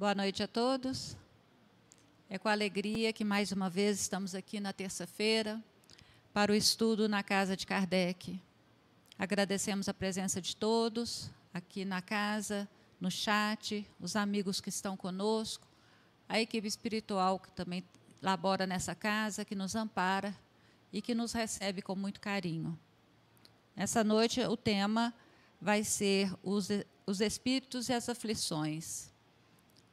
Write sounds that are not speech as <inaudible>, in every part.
Boa noite a todos. É com alegria que mais uma vez estamos aqui na terça-feira para o estudo na casa de Kardec. Agradecemos a presença de todos aqui na casa, no chat, os amigos que estão conosco, a equipe espiritual que também labora nessa casa, que nos ampara e que nos recebe com muito carinho. Essa noite o tema vai ser os, os espíritos e as aflições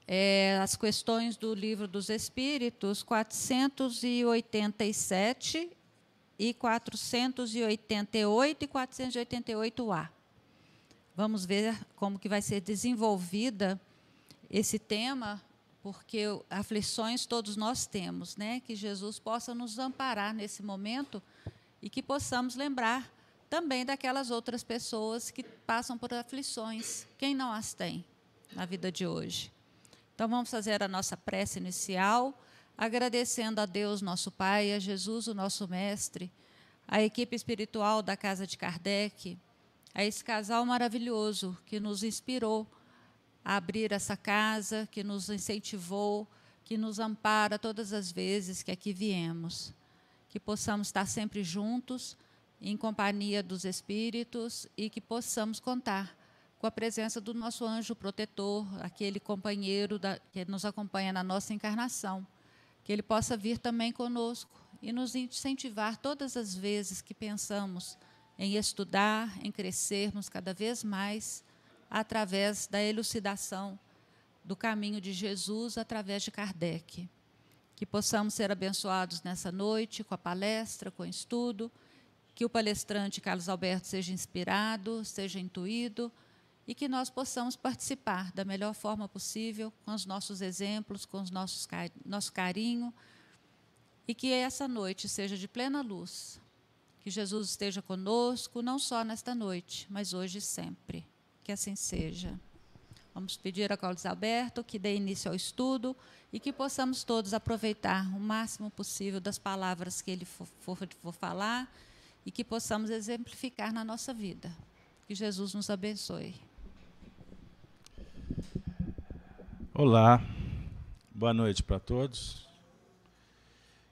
é, as questões do livro dos Espíritos 487 e 488 e 488A. Vamos ver como que vai ser desenvolvida esse tema, porque aflições todos nós temos, né? Que Jesus possa nos amparar nesse momento e que possamos lembrar também daquelas outras pessoas que passam por aflições. Quem não as tem na vida de hoje? Então vamos fazer a nossa prece inicial, agradecendo a Deus, nosso Pai, a Jesus, o nosso Mestre, a equipe espiritual da Casa de Kardec, a esse casal maravilhoso que nos inspirou a abrir essa casa, que nos incentivou, que nos ampara todas as vezes que aqui viemos. Que possamos estar sempre juntos, em companhia dos Espíritos e que possamos contar com a presença do nosso anjo protetor, aquele companheiro da, que nos acompanha na nossa encarnação, que ele possa vir também conosco e nos incentivar todas as vezes que pensamos em estudar, em crescermos cada vez mais através da elucidação do caminho de Jesus através de Kardec. Que possamos ser abençoados nessa noite com a palestra, com o estudo, que o palestrante Carlos Alberto seja inspirado, seja intuído e que nós possamos participar da melhor forma possível, com os nossos exemplos, com os nossos nosso carinho, e que essa noite seja de plena luz. Que Jesus esteja conosco, não só nesta noite, mas hoje e sempre. Que assim seja. Vamos pedir a Carlos Alberto que dê início ao estudo e que possamos todos aproveitar o máximo possível das palavras que ele for, for, for falar e que possamos exemplificar na nossa vida. Que Jesus nos abençoe. Olá, boa noite para todos.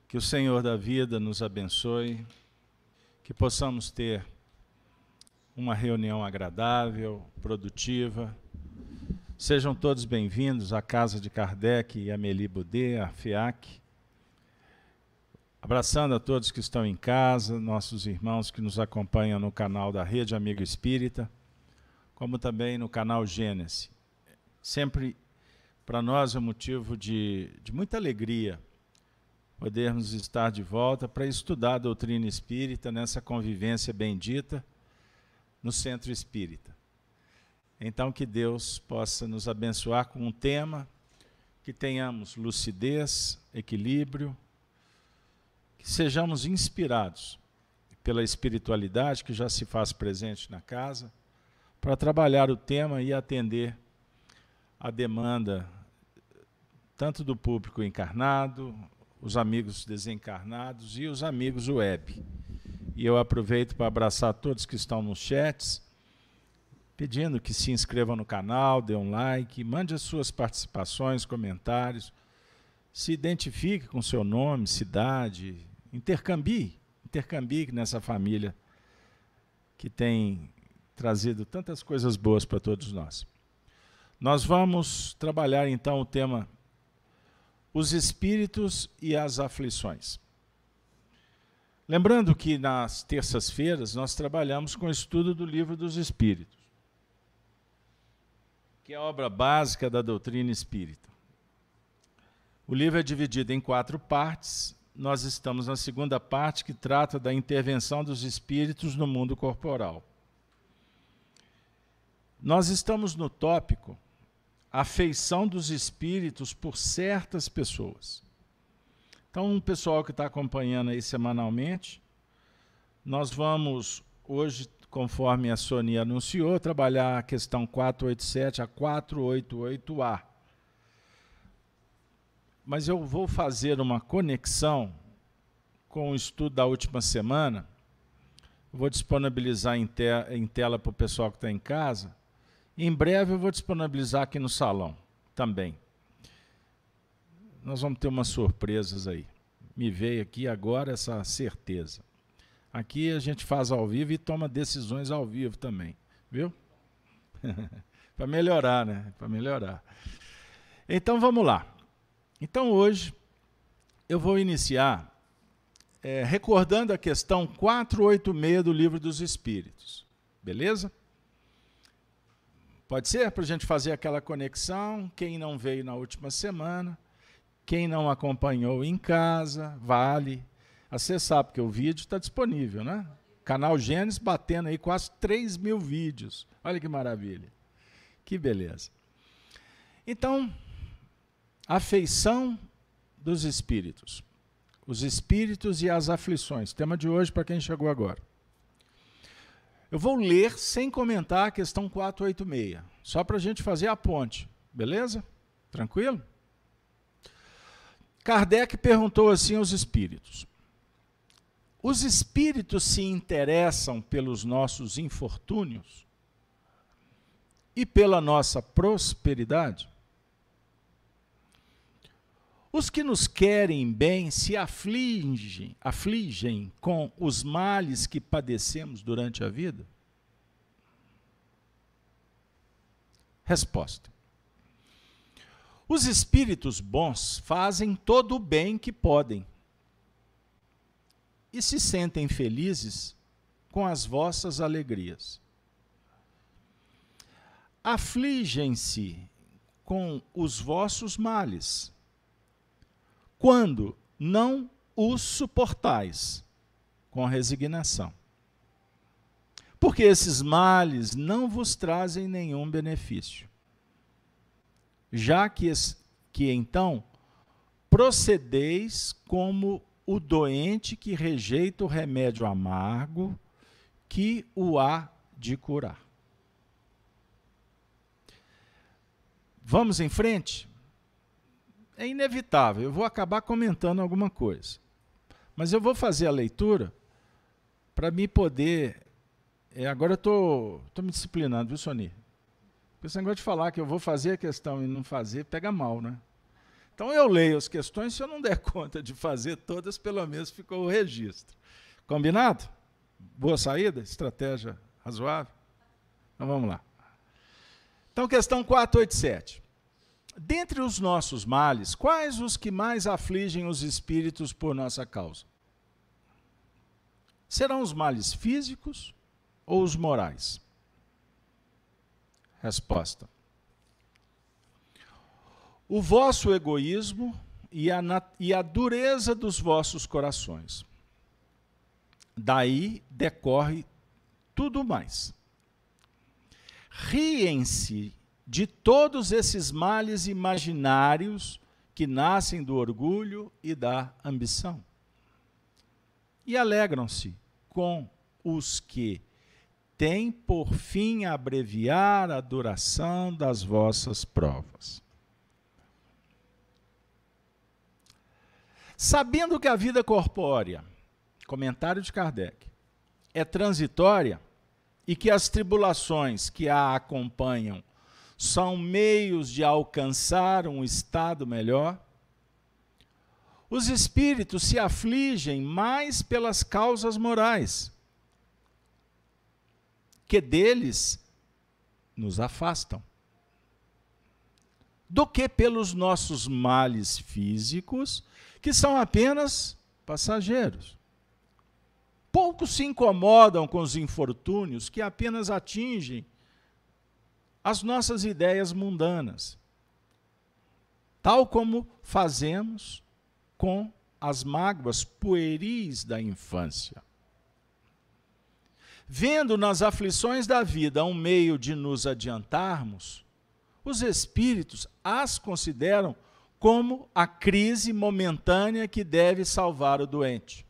Que o Senhor da vida nos abençoe, que possamos ter uma reunião agradável, produtiva. Sejam todos bem-vindos à casa de Kardec e Amélie Boudet, a FIAC. Abraçando a todos que estão em casa, nossos irmãos que nos acompanham no canal da Rede Amigo Espírita, como também no canal Gênesis. Sempre para nós é motivo de, de muita alegria podermos estar de volta para estudar a doutrina espírita nessa convivência bendita no centro espírita. Então, que Deus possa nos abençoar com um tema, que tenhamos lucidez, equilíbrio, que sejamos inspirados pela espiritualidade que já se faz presente na casa, para trabalhar o tema e atender a demanda tanto do público encarnado, os amigos desencarnados e os amigos web. E eu aproveito para abraçar todos que estão nos chats, pedindo que se inscrevam no canal, dê um like, mande as suas participações, comentários, se identifique com seu nome, cidade, intercambie, intercambie nessa família que tem trazido tantas coisas boas para todos nós. Nós vamos trabalhar então o tema os espíritos e as aflições. Lembrando que nas terças-feiras nós trabalhamos com o estudo do livro dos Espíritos, que é a obra básica da doutrina espírita. O livro é dividido em quatro partes. Nós estamos na segunda parte, que trata da intervenção dos espíritos no mundo corporal. Nós estamos no tópico afeição dos espíritos por certas pessoas. Então, um pessoal que está acompanhando aí semanalmente, nós vamos hoje, conforme a Sônia anunciou, trabalhar a questão 487 a 488A. Mas eu vou fazer uma conexão com o estudo da última semana. Vou disponibilizar em, te em tela para o pessoal que está em casa em breve eu vou disponibilizar aqui no salão também. nós vamos ter umas surpresas aí. Me veio aqui agora essa certeza. Aqui a gente faz ao vivo e toma decisões ao vivo também, viu? <laughs> Para melhorar, né? Para melhorar. Então vamos lá. Então hoje eu vou iniciar é, recordando a questão 486 do Livro dos Espíritos. Beleza? Pode ser? Para a gente fazer aquela conexão. Quem não veio na última semana, quem não acompanhou em casa, vale acessar, porque o vídeo está disponível, né? Canal Gênesis batendo aí quase 3 mil vídeos. Olha que maravilha. Que beleza. Então, afeição dos espíritos. Os espíritos e as aflições. Tema de hoje para quem chegou agora. Eu vou ler sem comentar a questão 486, só para a gente fazer a ponte, beleza? Tranquilo? Kardec perguntou assim aos espíritos: Os espíritos se interessam pelos nossos infortúnios e pela nossa prosperidade? Os que nos querem bem se afligem, afligem com os males que padecemos durante a vida? Resposta. Os espíritos bons fazem todo o bem que podem e se sentem felizes com as vossas alegrias. Afligem-se com os vossos males quando não os suportais com resignação. Porque esses males não vos trazem nenhum benefício. Já que, que então procedeis como o doente que rejeita o remédio amargo que o há de curar. Vamos em frente? É inevitável, eu vou acabar comentando alguma coisa. Mas eu vou fazer a leitura para me poder. É, agora eu estou tô, tô me disciplinando, viu, Sony? Porque esse negócio de falar que eu vou fazer a questão e não fazer, pega mal, né? Então eu leio as questões, se eu não der <laughs> conta de fazer todas, pelo menos ficou o registro. Combinado? Boa saída? Estratégia razoável? Então vamos lá. Então, questão 487. Dentre os nossos males, quais os que mais afligem os espíritos por nossa causa? Serão os males físicos ou os morais? Resposta: O vosso egoísmo e a, e a dureza dos vossos corações. Daí decorre tudo mais. Riem-se de todos esses males imaginários que nascem do orgulho e da ambição. E alegram-se com os que têm por fim abreviar a duração das vossas provas. Sabendo que a vida corpórea, comentário de Kardec, é transitória e que as tribulações que a acompanham são meios de alcançar um estado melhor. Os espíritos se afligem mais pelas causas morais, que deles nos afastam, do que pelos nossos males físicos, que são apenas passageiros. Poucos se incomodam com os infortúnios que apenas atingem as nossas ideias mundanas, tal como fazemos com as mágoas pueris da infância. Vendo nas aflições da vida um meio de nos adiantarmos, os espíritos as consideram como a crise momentânea que deve salvar o doente.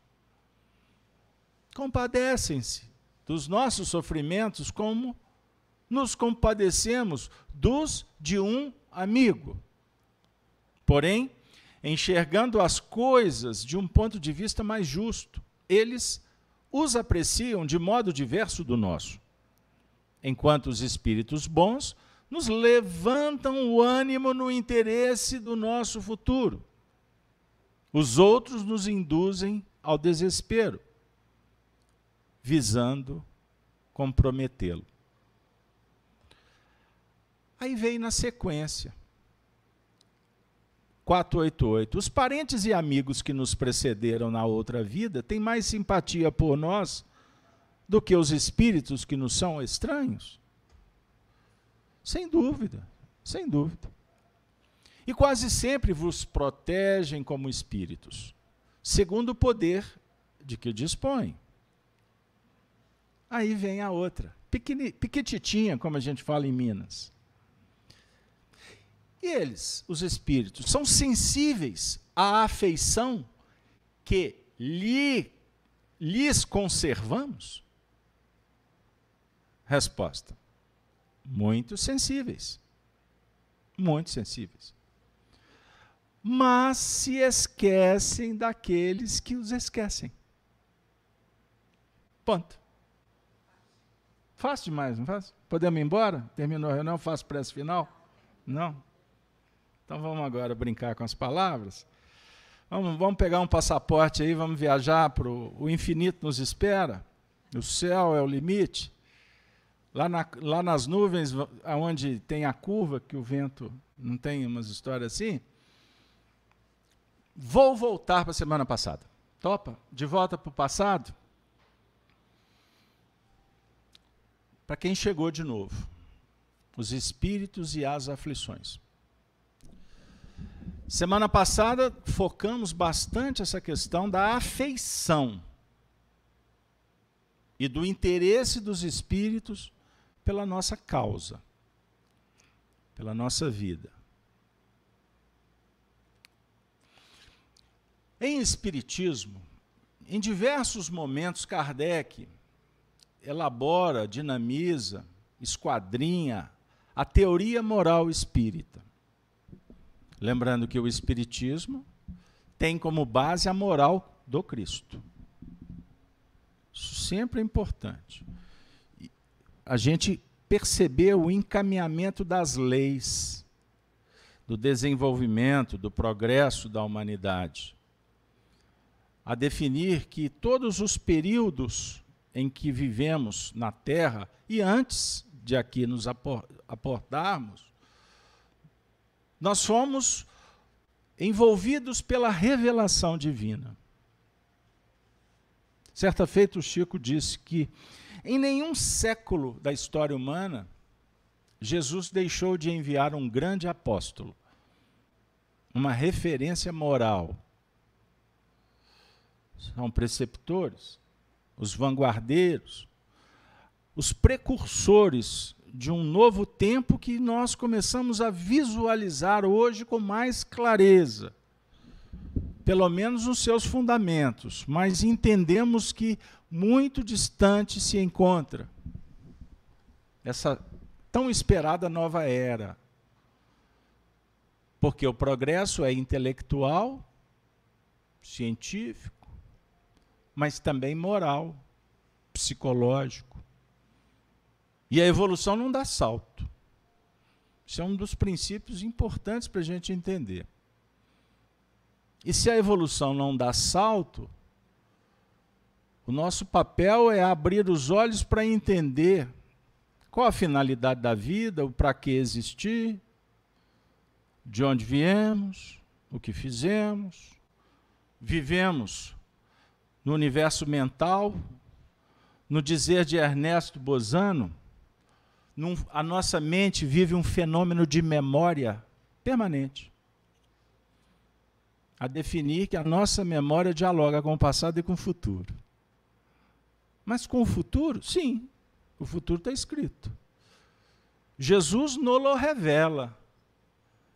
Compadecem-se dos nossos sofrimentos como nos compadecemos dos de um amigo. Porém, enxergando as coisas de um ponto de vista mais justo, eles os apreciam de modo diverso do nosso. Enquanto os espíritos bons nos levantam o ânimo no interesse do nosso futuro, Os outros nos induzem ao desespero, visando comprometê-lo. Aí vem na sequência. 488. Os parentes e amigos que nos precederam na outra vida têm mais simpatia por nós do que os espíritos que nos são estranhos? Sem dúvida, sem dúvida. E quase sempre vos protegem como espíritos, segundo o poder de que dispõem. Aí vem a outra, piquititinha, como a gente fala em Minas. E eles, os espíritos, são sensíveis à afeição que lhe, lhes conservamos? Resposta: muito sensíveis. Muito sensíveis. Mas se esquecem daqueles que os esquecem. Ponto. Fácil demais, não faz? Podemos ir embora? Terminou a reunião? Faço prece final? Não? Então vamos agora brincar com as palavras. Vamos, vamos pegar um passaporte aí, vamos viajar para o infinito nos espera. O céu é o limite. Lá, na, lá nas nuvens, onde tem a curva, que o vento não tem umas histórias assim. Vou voltar para a semana passada. Topa? De volta para o passado? Para quem chegou de novo. Os espíritos e as aflições. Semana passada focamos bastante essa questão da afeição e do interesse dos espíritos pela nossa causa, pela nossa vida. Em Espiritismo, em diversos momentos, Kardec elabora, dinamiza, esquadrinha a teoria moral espírita. Lembrando que o Espiritismo tem como base a moral do Cristo. Isso sempre é importante. A gente perceber o encaminhamento das leis, do desenvolvimento, do progresso da humanidade. A definir que todos os períodos em que vivemos na Terra, e antes de aqui nos aportarmos, nós fomos envolvidos pela revelação divina. Certa feita, o Chico disse que em nenhum século da história humana Jesus deixou de enviar um grande apóstolo, uma referência moral. São preceptores, os vanguardeiros, os precursores de um novo tempo que nós começamos a visualizar hoje com mais clareza, pelo menos nos seus fundamentos, mas entendemos que muito distante se encontra essa tão esperada nova era. Porque o progresso é intelectual, científico, mas também moral, psicológico. E a evolução não dá salto. Isso é um dos princípios importantes para a gente entender. E se a evolução não dá salto, o nosso papel é abrir os olhos para entender qual a finalidade da vida, o para que existir, de onde viemos, o que fizemos. Vivemos no universo mental, no dizer de Ernesto Bozano, num, a nossa mente vive um fenômeno de memória permanente. A definir que a nossa memória dialoga com o passado e com o futuro. Mas com o futuro, sim, o futuro está escrito. Jesus nolo revela.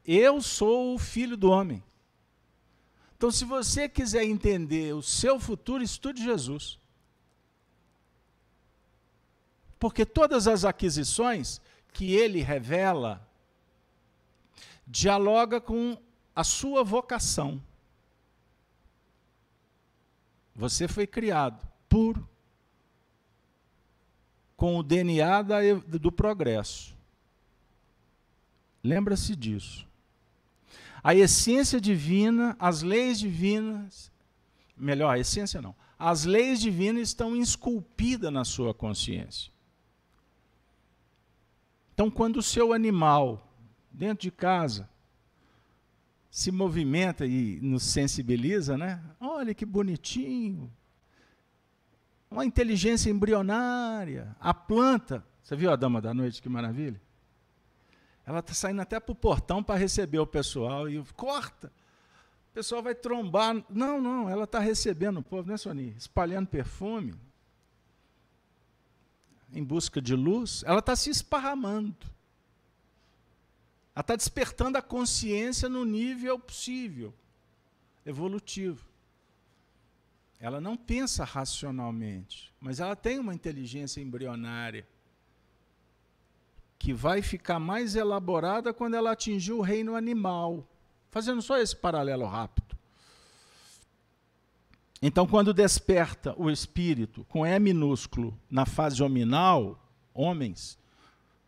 Eu sou o filho do homem. Então, se você quiser entender o seu futuro, estude Jesus. Porque todas as aquisições que ele revela dialoga com a sua vocação. Você foi criado puro, com o DNA da, do progresso. Lembra-se disso. A essência divina, as leis divinas, melhor, a essência não, as leis divinas estão esculpidas na sua consciência. Então, quando o seu animal, dentro de casa, se movimenta e nos sensibiliza, né? Olha que bonitinho. Uma inteligência embrionária. A planta, você viu a dama da noite, que maravilha? Ela está saindo até para o portão para receber o pessoal e corta. O pessoal vai trombar. Não, não, ela está recebendo o povo, né, Sony? Espalhando perfume. Em busca de luz. Ela está se esparramando. Ela está despertando a consciência no nível possível, evolutivo. Ela não pensa racionalmente, mas ela tem uma inteligência embrionária que vai ficar mais elaborada quando ela atingir o reino animal. Fazendo só esse paralelo rápido. Então, quando desperta o espírito com E minúsculo na fase hominal, homens,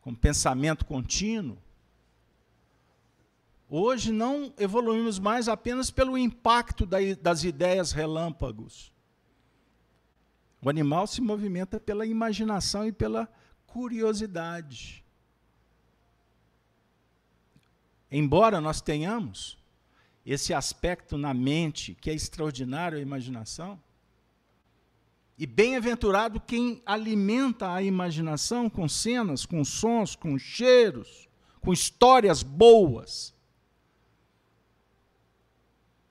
com pensamento contínuo, hoje não evoluímos mais apenas pelo impacto das ideias relâmpagos. O animal se movimenta pela imaginação e pela curiosidade. Embora nós tenhamos esse aspecto na mente que é extraordinário a imaginação, e bem-aventurado quem alimenta a imaginação com cenas, com sons, com cheiros, com histórias boas.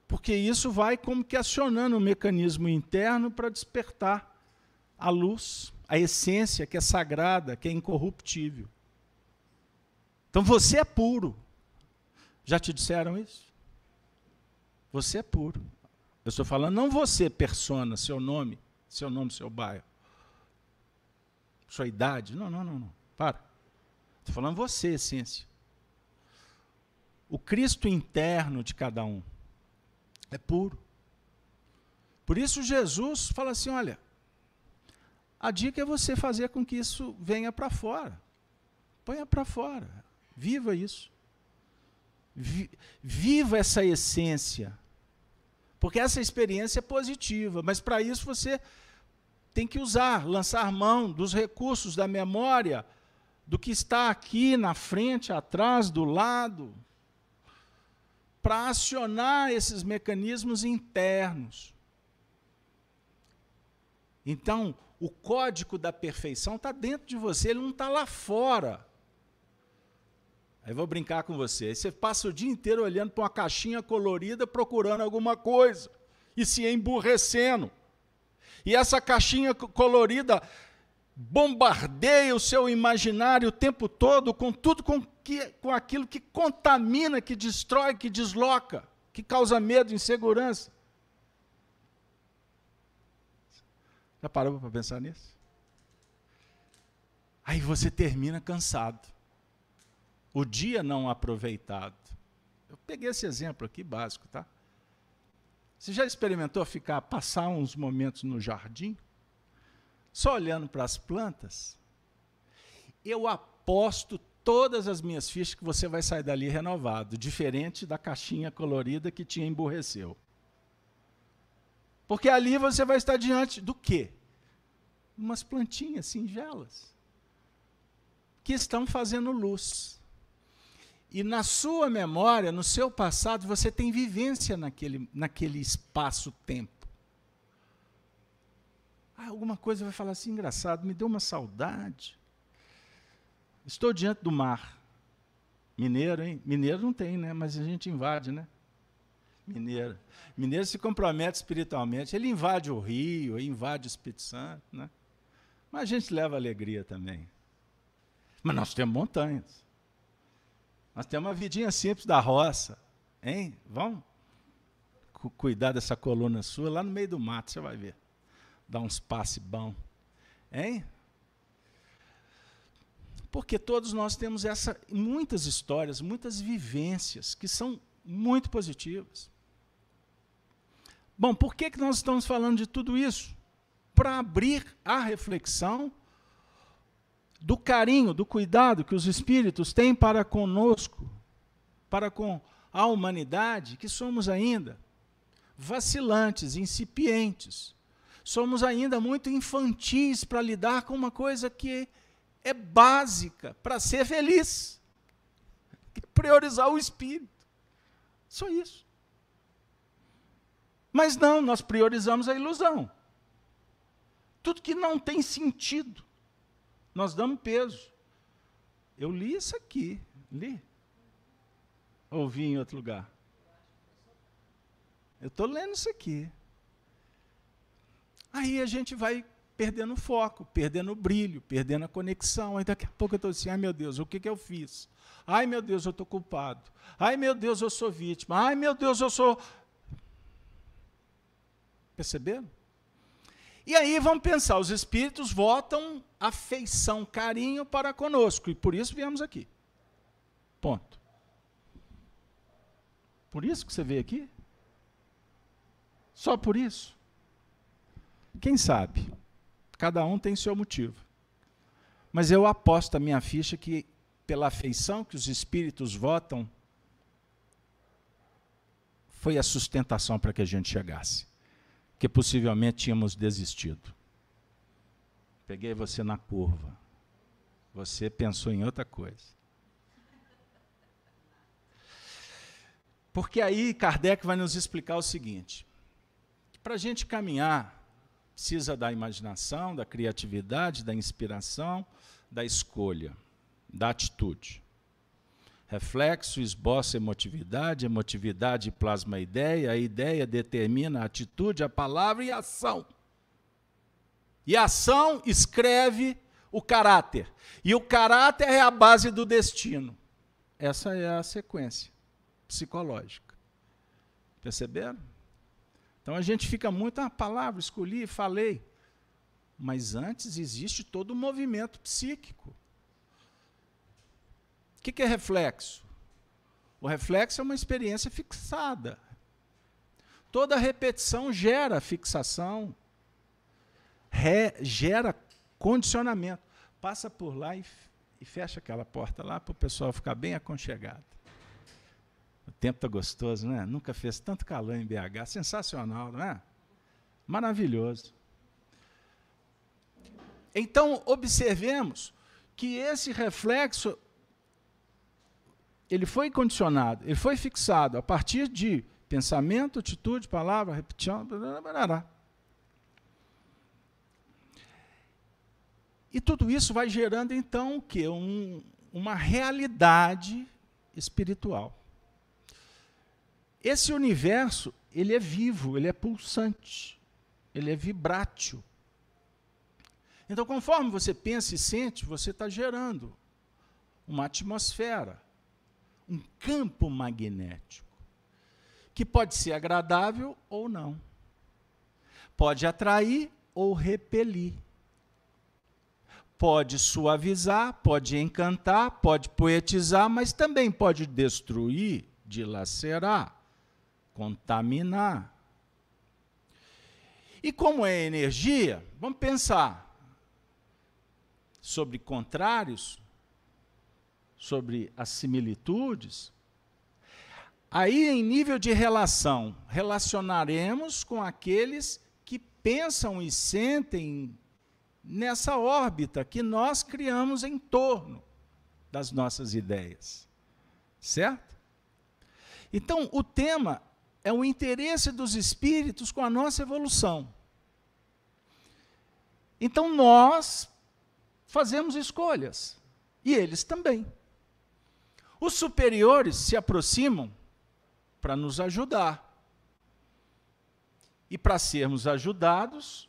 Porque isso vai como que acionando um mecanismo interno para despertar a luz, a essência que é sagrada, que é incorruptível. Então você é puro. Já te disseram isso? Você é puro. Eu estou falando não você, persona, seu nome, seu nome, seu bairro, sua idade. Não, não, não, não. Para. Estou falando você, essência. O Cristo interno de cada um é puro. Por isso Jesus fala assim: olha, a dica é você fazer com que isso venha para fora. Ponha para fora. Viva isso viva essa essência. Porque essa experiência é positiva, mas para isso você tem que usar, lançar mão dos recursos da memória, do que está aqui na frente, atrás, do lado, para acionar esses mecanismos internos. Então, o código da perfeição está dentro de você, ele não está lá fora. Aí vou brincar com você. Aí você passa o dia inteiro olhando para uma caixinha colorida procurando alguma coisa e se emburrecendo. E essa caixinha colorida bombardeia o seu imaginário o tempo todo com tudo com, que, com aquilo que contamina, que destrói, que desloca, que causa medo, insegurança. Já parou para pensar nisso? Aí você termina cansado o dia não aproveitado. Eu peguei esse exemplo aqui básico, tá? Você já experimentou ficar, passar uns momentos no jardim, só olhando para as plantas? Eu aposto todas as minhas fichas que você vai sair dali renovado, diferente da caixinha colorida que te emburreceu. Porque ali você vai estar diante do quê? Umas plantinhas singelas que estão fazendo luz. E na sua memória, no seu passado, você tem vivência naquele, naquele espaço-tempo. Ah, alguma coisa vai falar assim, engraçado, me deu uma saudade. Estou diante do mar. Mineiro, hein? Mineiro não tem, né? Mas a gente invade, né? Mineiro. Mineiro se compromete espiritualmente. Ele invade o rio, invade o Espírito Santo, né? Mas a gente leva alegria também. Mas nós temos montanhas. Nós temos uma vidinha simples da roça. Hein? Vamos cuidar dessa coluna sua lá no meio do mato, você vai ver. Dá uns passes bom. Hein? Porque todos nós temos essa, muitas histórias, muitas vivências que são muito positivas. Bom, por que, que nós estamos falando de tudo isso? Para abrir a reflexão do carinho, do cuidado que os espíritos têm para conosco, para com à humanidade que somos ainda vacilantes, incipientes. Somos ainda muito infantis para lidar com uma coisa que é básica para ser feliz. Priorizar o espírito. Só isso. Mas não, nós priorizamos a ilusão. Tudo que não tem sentido, nós damos peso. Eu li isso aqui, li. Ouvi em outro lugar. Eu estou lendo isso aqui. Aí a gente vai perdendo foco, perdendo o brilho, perdendo a conexão. Aí daqui a pouco eu estou assim, ai meu Deus, o que, que eu fiz? Ai meu Deus, eu estou culpado. Ai meu Deus, eu sou vítima. Ai meu Deus, eu sou. Perceberam? E aí vamos pensar, os espíritos votam afeição, carinho para conosco, e por isso viemos aqui. Ponto. Por isso que você veio aqui? Só por isso? Quem sabe? Cada um tem seu motivo. Mas eu aposto a minha ficha que, pela afeição que os espíritos votam, foi a sustentação para que a gente chegasse. Que possivelmente tínhamos desistido. Peguei você na curva. Você pensou em outra coisa. Porque aí Kardec vai nos explicar o seguinte: para a gente caminhar, precisa da imaginação, da criatividade, da inspiração, da escolha, da atitude. Reflexo esboça emotividade, emotividade plasma a ideia, a ideia determina a atitude, a palavra e a ação. E a ação escreve o caráter. E o caráter é a base do destino. Essa é a sequência psicológica. Perceberam? Então a gente fica muito, ah, palavra, escolhi, falei. Mas antes existe todo o movimento psíquico. O que, é reflexo? O reflexo é uma experiência fixada. Toda repetição gera fixação, re, gera condicionamento. Passa por lá e, e fecha aquela porta lá para o pessoal ficar bem aconchegado. O tempo está gostoso, né? Nunca fez tanto calor em BH. Sensacional, não é? Maravilhoso. Então, observemos que esse reflexo ele foi condicionado, ele foi fixado a partir de pensamento, atitude, palavra, repetição, blá, E tudo isso vai gerando então o quê? Um, uma realidade espiritual. Esse universo, ele é vivo, ele é pulsante, ele é vibrátil. Então, conforme você pensa e sente, você está gerando uma atmosfera, um campo magnético, que pode ser agradável ou não. Pode atrair ou repelir. Pode suavizar, pode encantar, pode poetizar, mas também pode destruir, dilacerar contaminar. E como é energia, vamos pensar sobre contrários, sobre as similitudes. Aí, em nível de relação, relacionaremos com aqueles que pensam e sentem nessa órbita que nós criamos em torno das nossas ideias. Certo? Então, o tema é o interesse dos espíritos com a nossa evolução. Então nós fazemos escolhas, e eles também. Os superiores se aproximam para nos ajudar. E para sermos ajudados,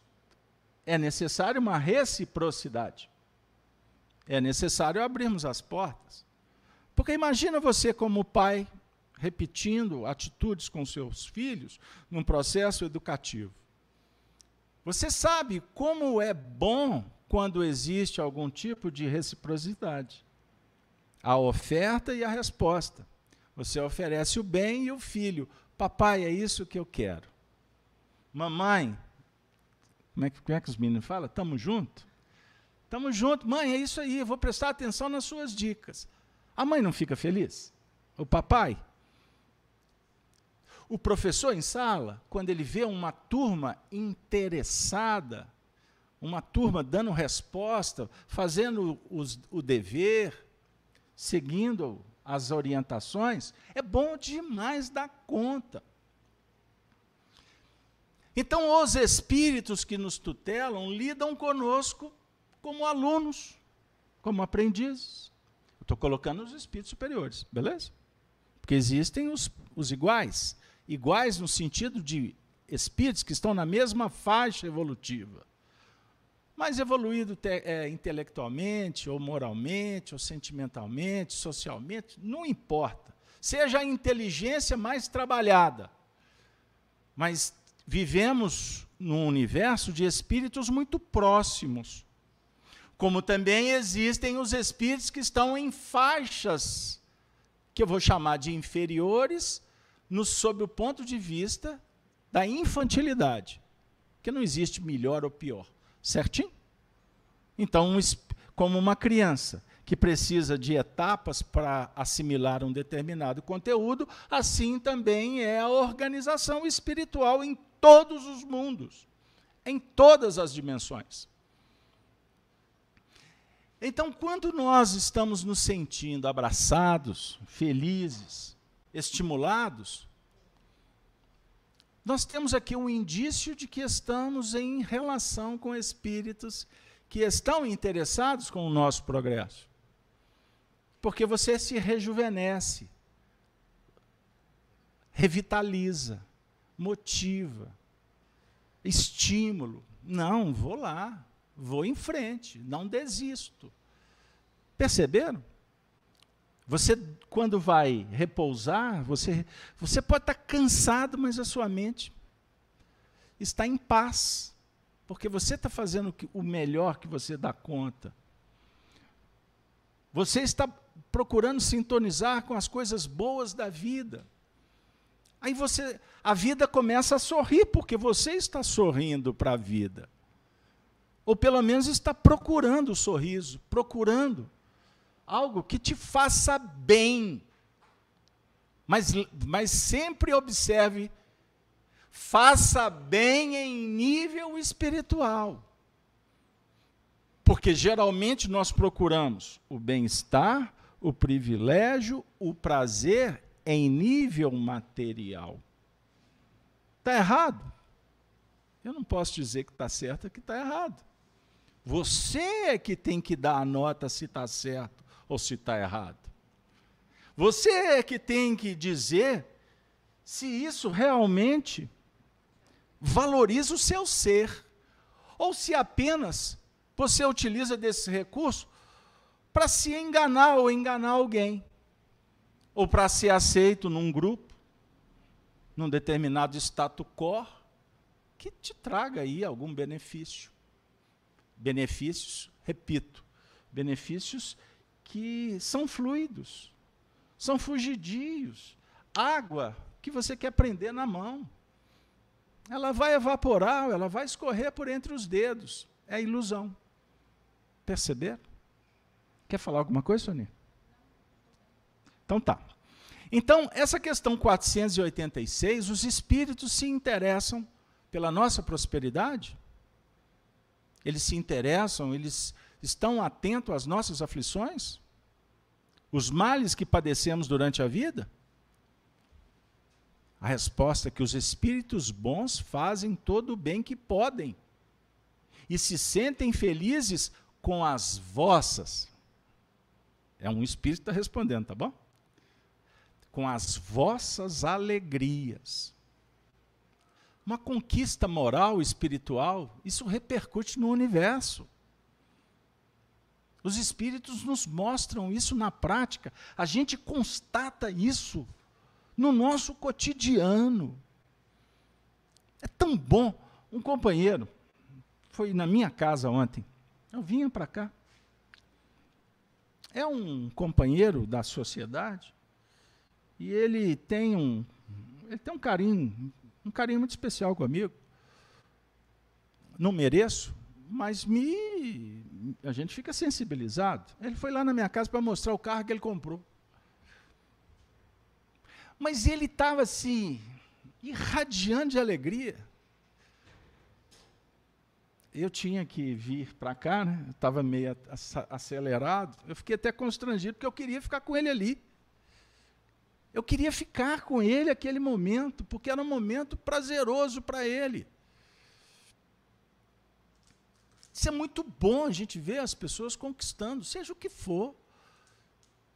é necessário uma reciprocidade. É necessário abrirmos as portas. Porque imagina você como pai repetindo atitudes com seus filhos num processo educativo. Você sabe como é bom quando existe algum tipo de reciprocidade. A oferta e a resposta. Você oferece o bem e o filho. Papai, é isso que eu quero. Mamãe, como é que, como é que os meninos falam? Tamo junto? Tamo junto, mãe, é isso aí, eu vou prestar atenção nas suas dicas. A mãe não fica feliz? O papai? O professor em sala, quando ele vê uma turma interessada, uma turma dando resposta, fazendo os, o dever, seguindo as orientações, é bom demais dar conta. Então, os espíritos que nos tutelam lidam conosco como alunos, como aprendizes. Estou colocando os espíritos superiores, beleza? Porque existem os, os iguais. Iguais no sentido de espíritos que estão na mesma faixa evolutiva. Mais evoluído te, é, intelectualmente, ou moralmente, ou sentimentalmente, socialmente, não importa. Seja a inteligência mais trabalhada. Mas vivemos num universo de espíritos muito próximos. Como também existem os espíritos que estão em faixas, que eu vou chamar de inferiores, no, sob o ponto de vista da infantilidade. Que não existe melhor ou pior. Certinho? Então, como uma criança que precisa de etapas para assimilar um determinado conteúdo, assim também é a organização espiritual em todos os mundos, em todas as dimensões. Então, quando nós estamos nos sentindo abraçados, felizes, estimulados, nós temos aqui um indício de que estamos em relação com espíritos que estão interessados com o nosso progresso. Porque você se rejuvenesce, revitaliza, motiva, estímulo. Não, vou lá, vou em frente, não desisto. Perceberam? Você, quando vai repousar, você, você pode estar cansado, mas a sua mente está em paz, porque você está fazendo o melhor que você dá conta. Você está procurando sintonizar com as coisas boas da vida. Aí você, a vida começa a sorrir porque você está sorrindo para a vida. Ou pelo menos está procurando o sorriso, procurando algo que te faça bem. Mas, mas sempre observe, faça bem em nível espiritual. Porque geralmente nós procuramos o bem-estar, o privilégio, o prazer em nível material. Está errado? Eu não posso dizer que está certo ou que está errado. Você é que tem que dar a nota se está certo ou se está errado. Você é que tem que dizer se isso realmente valoriza o seu ser, ou se apenas você utiliza desse recurso para se enganar ou enganar alguém ou para ser aceito num grupo, num determinado status quo, que te traga aí algum benefício. Benefícios, repito, benefícios que são fluidos, são fugidios. Água que você quer prender na mão. Ela vai evaporar, ela vai escorrer por entre os dedos. É ilusão. Perceber? Quer falar alguma coisa, Sonia? Então tá. Então, essa questão 486, os espíritos se interessam pela nossa prosperidade? Eles se interessam, eles estão atentos às nossas aflições? Os males que padecemos durante a vida? A resposta é que os espíritos bons fazem todo o bem que podem e se sentem felizes com as vossas. É um espírito que está respondendo, tá bom? com as vossas alegrias. Uma conquista moral, espiritual, isso repercute no universo. Os espíritos nos mostram isso na prática, a gente constata isso no nosso cotidiano. É tão bom. Um companheiro foi na minha casa ontem. Eu vinha para cá. É um companheiro da sociedade e ele tem um, ele tem um carinho, um carinho muito especial comigo. Não mereço, mas me a gente fica sensibilizado. Ele foi lá na minha casa para mostrar o carro que ele comprou. Mas ele estava assim, irradiando de alegria. Eu tinha que vir para cá, né? estava meio acelerado. Eu fiquei até constrangido, porque eu queria ficar com ele ali. Eu queria ficar com ele aquele momento, porque era um momento prazeroso para ele. Isso é muito bom a gente ver as pessoas conquistando, seja o que for.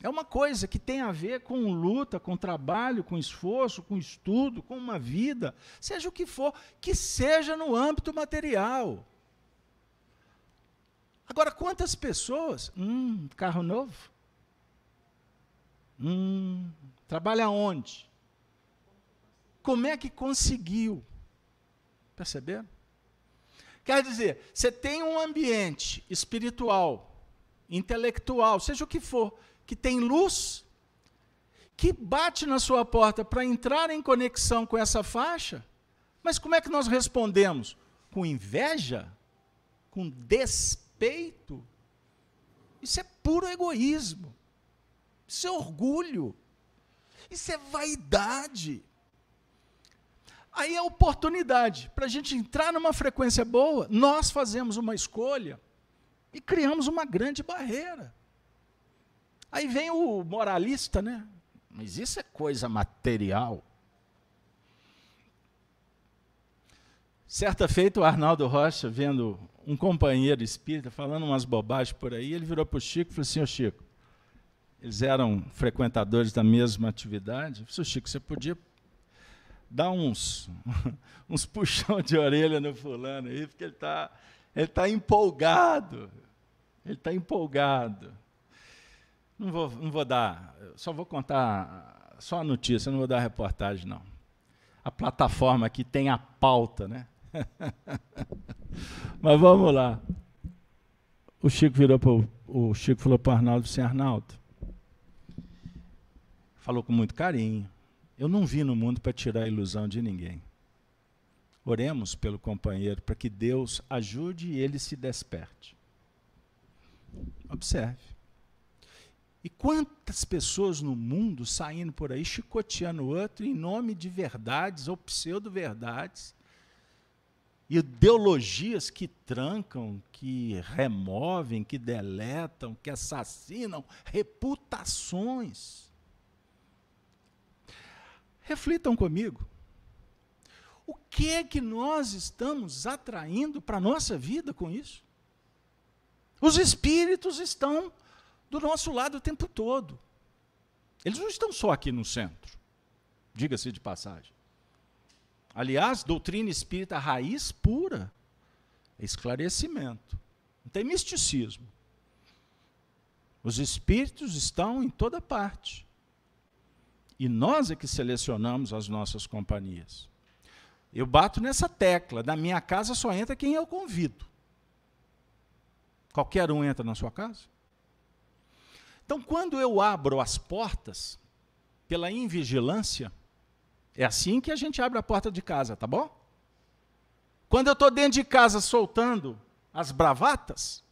É uma coisa que tem a ver com luta, com trabalho, com esforço, com estudo, com uma vida, seja o que for, que seja no âmbito material. Agora, quantas pessoas? Hum, carro novo? Hum, trabalha onde? Como é que conseguiu? Perceberam? Quer dizer, você tem um ambiente espiritual, intelectual, seja o que for, que tem luz, que bate na sua porta para entrar em conexão com essa faixa, mas como é que nós respondemos? Com inveja? Com despeito? Isso é puro egoísmo. Isso é orgulho. Isso é vaidade. Aí é oportunidade para a gente entrar numa frequência boa, nós fazemos uma escolha e criamos uma grande barreira. Aí vem o moralista, né? Mas isso é coisa material. Certa feita, o Arnaldo Rocha, vendo um companheiro espírita falando umas bobagens por aí, ele virou para o Chico e falou assim: Ô Chico, eles eram frequentadores da mesma atividade. Eu falei, Chico, você podia dá uns, <laughs> uns puxão de orelha no fulano aí, porque ele está ele tá empolgado. Ele está empolgado. Não vou, não vou dar, só vou contar só a notícia, não vou dar a reportagem, não. A plataforma aqui tem a pauta, né? <laughs> Mas vamos lá. O Chico virou para o Chico falou para o Arnaldo assim, Arnaldo. Falou com muito carinho. Eu não vim no mundo para tirar a ilusão de ninguém. Oremos pelo companheiro para que Deus ajude e ele se desperte. Observe. E quantas pessoas no mundo saindo por aí chicoteando o outro em nome de verdades ou pseudo-verdades, ideologias que trancam, que removem, que deletam, que assassinam reputações. Reflitam comigo. O que é que nós estamos atraindo para a nossa vida com isso? Os espíritos estão do nosso lado o tempo todo. Eles não estão só aqui no centro, diga-se de passagem. Aliás, doutrina espírita raiz pura, é esclarecimento, não tem misticismo. Os espíritos estão em toda parte. E nós é que selecionamos as nossas companhias. Eu bato nessa tecla. Na minha casa só entra quem eu convido. Qualquer um entra na sua casa? Então, quando eu abro as portas, pela invigilância, é assim que a gente abre a porta de casa, tá bom? Quando eu estou dentro de casa soltando as bravatas,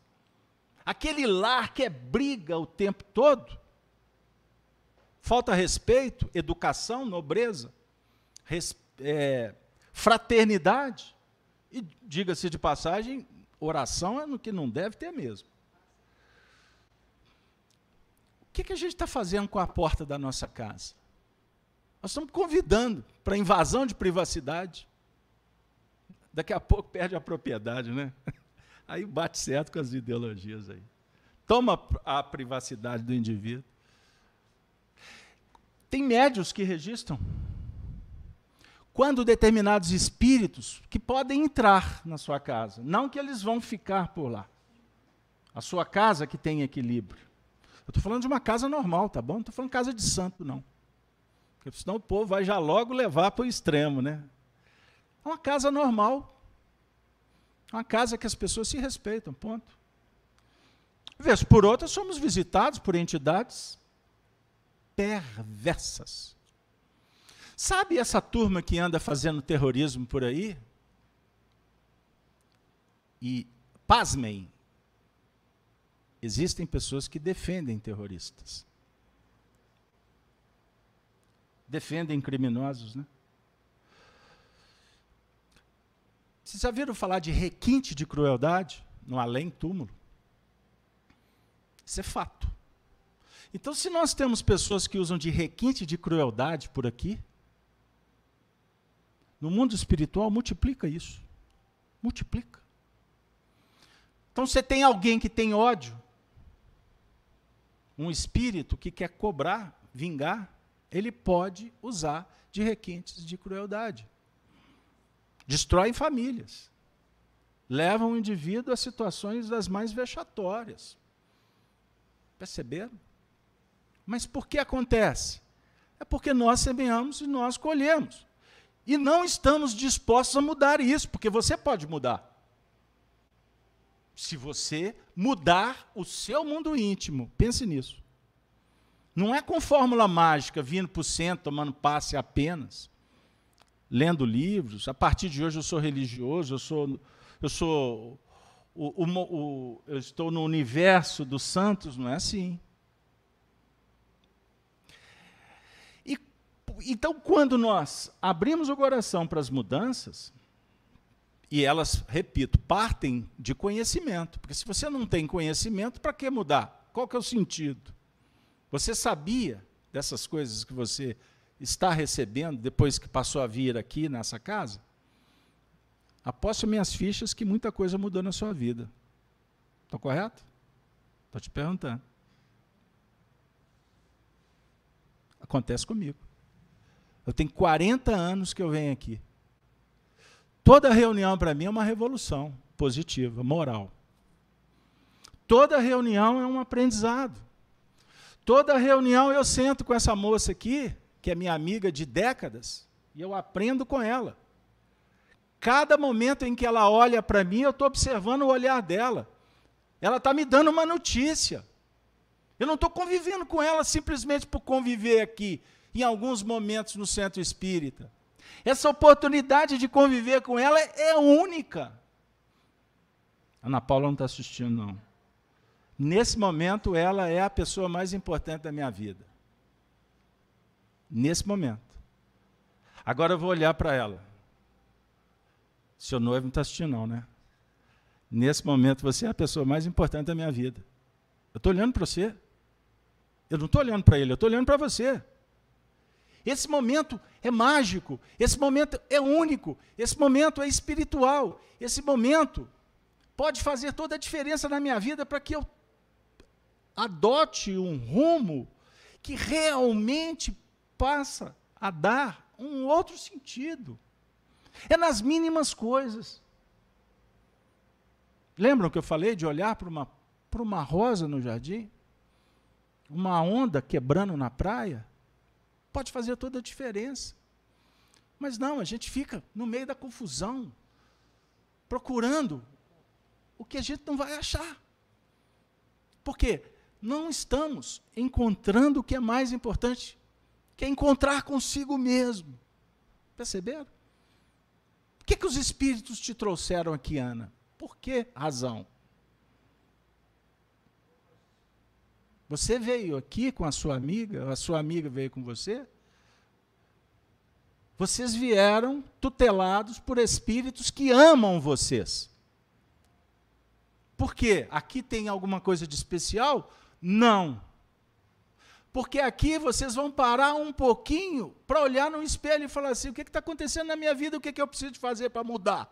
aquele lar que é briga o tempo todo, Falta respeito, educação, nobreza, res, é, fraternidade. E, diga-se de passagem, oração é no que não deve ter mesmo. O que, que a gente está fazendo com a porta da nossa casa? Nós estamos convidando para invasão de privacidade. Daqui a pouco perde a propriedade, né? <laughs> Aí bate certo com as ideologias aí. Toma a privacidade do indivíduo. Tem médios que registram quando determinados espíritos que podem entrar na sua casa, não que eles vão ficar por lá. A sua casa que tem equilíbrio. Eu estou falando de uma casa normal, tá bom? Não estou falando casa de santo, não. Porque senão o povo vai já logo levar para o extremo, né? É uma casa normal. Uma casa que as pessoas se respeitam, ponto. Vez por outra, somos visitados por entidades perversas. Sabe essa turma que anda fazendo terrorismo por aí? E, pasmem, existem pessoas que defendem terroristas. Defendem criminosos, né? Vocês já viram falar de requinte de crueldade no além-túmulo? Isso é fato. Então, se nós temos pessoas que usam de requinte de crueldade por aqui, no mundo espiritual, multiplica isso. Multiplica. Então, você tem alguém que tem ódio, um espírito que quer cobrar, vingar, ele pode usar de requintes de crueldade. Destroem famílias. Levam o indivíduo a situações das mais vexatórias. Perceberam? Mas por que acontece? É porque nós semeamos e nós colhemos. E não estamos dispostos a mudar isso, porque você pode mudar. Se você mudar o seu mundo íntimo, pense nisso. Não é com fórmula mágica, vindo para o centro, tomando passe apenas, lendo livros. A partir de hoje eu sou religioso, eu sou, eu sou, o, o, o, eu estou no universo dos santos, não é assim. E, então, quando nós abrimos o coração para as mudanças, e elas, repito, partem de conhecimento. Porque se você não tem conhecimento, para que mudar? Qual que é o sentido? Você sabia dessas coisas que você está recebendo depois que passou a vir aqui nessa casa? Aposto minhas fichas que muita coisa mudou na sua vida. Estou correto? Estou te perguntando. Acontece comigo. Eu tenho 40 anos que eu venho aqui. Toda reunião para mim é uma revolução positiva, moral. Toda reunião é um aprendizado. Toda reunião eu sento com essa moça aqui, que é minha amiga de décadas, e eu aprendo com ela. Cada momento em que ela olha para mim, eu estou observando o olhar dela. Ela está me dando uma notícia. Eu não estou convivendo com ela simplesmente por conviver aqui, em alguns momentos no centro espírita. Essa oportunidade de conviver com ela é única. Ana Paula não está assistindo, não. Nesse momento, ela é a pessoa mais importante da minha vida. Nesse momento. Agora eu vou olhar para ela. Seu noivo não está assistindo, não, né? Nesse momento, você é a pessoa mais importante da minha vida. Eu estou olhando para você. Eu não estou olhando para ele, eu estou olhando para você. Esse momento é mágico, esse momento é único, esse momento é espiritual, esse momento pode fazer toda a diferença na minha vida para que eu adote um rumo que realmente passa a dar um outro sentido. É nas mínimas coisas. Lembram que eu falei de olhar para uma, para uma rosa no jardim? Uma onda quebrando na praia? Pode fazer toda a diferença. Mas não, a gente fica no meio da confusão, procurando o que a gente não vai achar. Por quê? Não estamos encontrando o que é mais importante, que é encontrar consigo mesmo. Perceberam? O que, que os espíritos te trouxeram aqui, Ana? Por que razão? Você veio aqui com a sua amiga, a sua amiga veio com você? Vocês vieram tutelados por espíritos que amam vocês. Por quê? Aqui tem alguma coisa de especial? Não. Porque aqui vocês vão parar um pouquinho para olhar no espelho e falar assim: o que está acontecendo na minha vida? O que, que eu preciso fazer para mudar?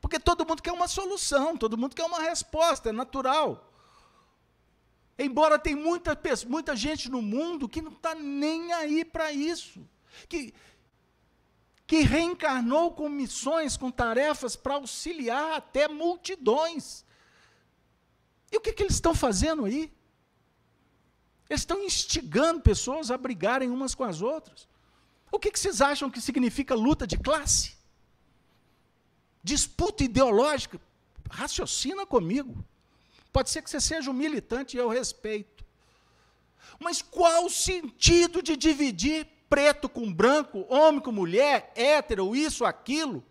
Porque todo mundo quer uma solução, todo mundo quer uma resposta, é natural. Embora tem muita, muita gente no mundo que não está nem aí para isso. Que, que reencarnou com missões, com tarefas para auxiliar até multidões. E o que, que eles estão fazendo aí? Eles estão instigando pessoas a brigarem umas com as outras. O que, que vocês acham que significa luta de classe? Disputa ideológica? Raciocina comigo. Pode ser que você seja um militante e eu respeito. Mas qual o sentido de dividir preto com branco, homem com mulher, hétero, isso, aquilo?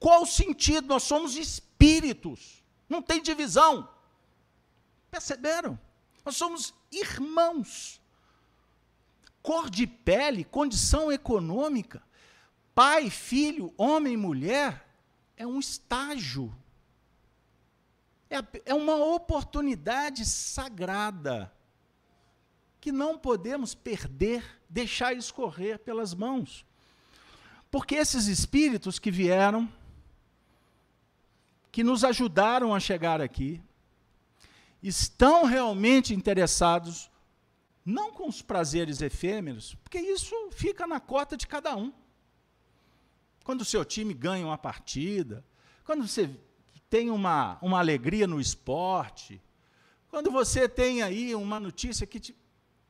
Qual o sentido? Nós somos espíritos. Não tem divisão. Perceberam? Nós somos irmãos. Cor de pele, condição econômica, pai, filho, homem, mulher, é um estágio. É, é uma oportunidade sagrada que não podemos perder, deixar escorrer pelas mãos. Porque esses espíritos que vieram, que nos ajudaram a chegar aqui, estão realmente interessados não com os prazeres efêmeros, porque isso fica na cota de cada um. Quando o seu time ganha uma partida, quando você tem uma, uma alegria no esporte, quando você tem aí uma notícia que te,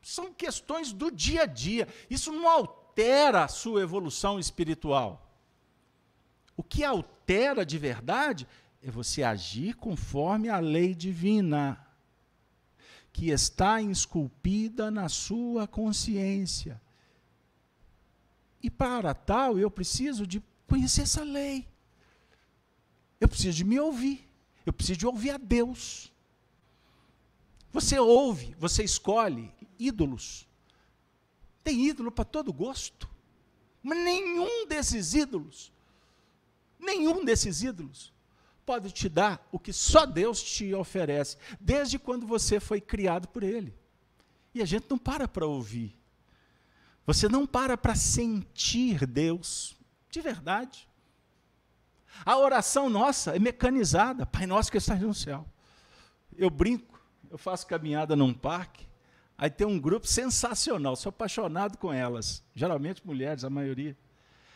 são questões do dia a dia, isso não altera a sua evolução espiritual. O que altera de verdade é você agir conforme a lei divina que está esculpida na sua consciência. E para tal, eu preciso de conhecer essa lei. Eu preciso de me ouvir. Eu preciso de ouvir a Deus. Você ouve, você escolhe ídolos. Tem ídolo para todo gosto. Mas nenhum desses ídolos, nenhum desses ídolos pode te dar o que só Deus te oferece, desde quando você foi criado por Ele. E a gente não para para ouvir. Você não para para sentir Deus, de verdade. A oração nossa é mecanizada. Pai nosso que estás no céu. Eu brinco, eu faço caminhada num parque, aí tem um grupo sensacional, sou apaixonado com elas. Geralmente mulheres, a maioria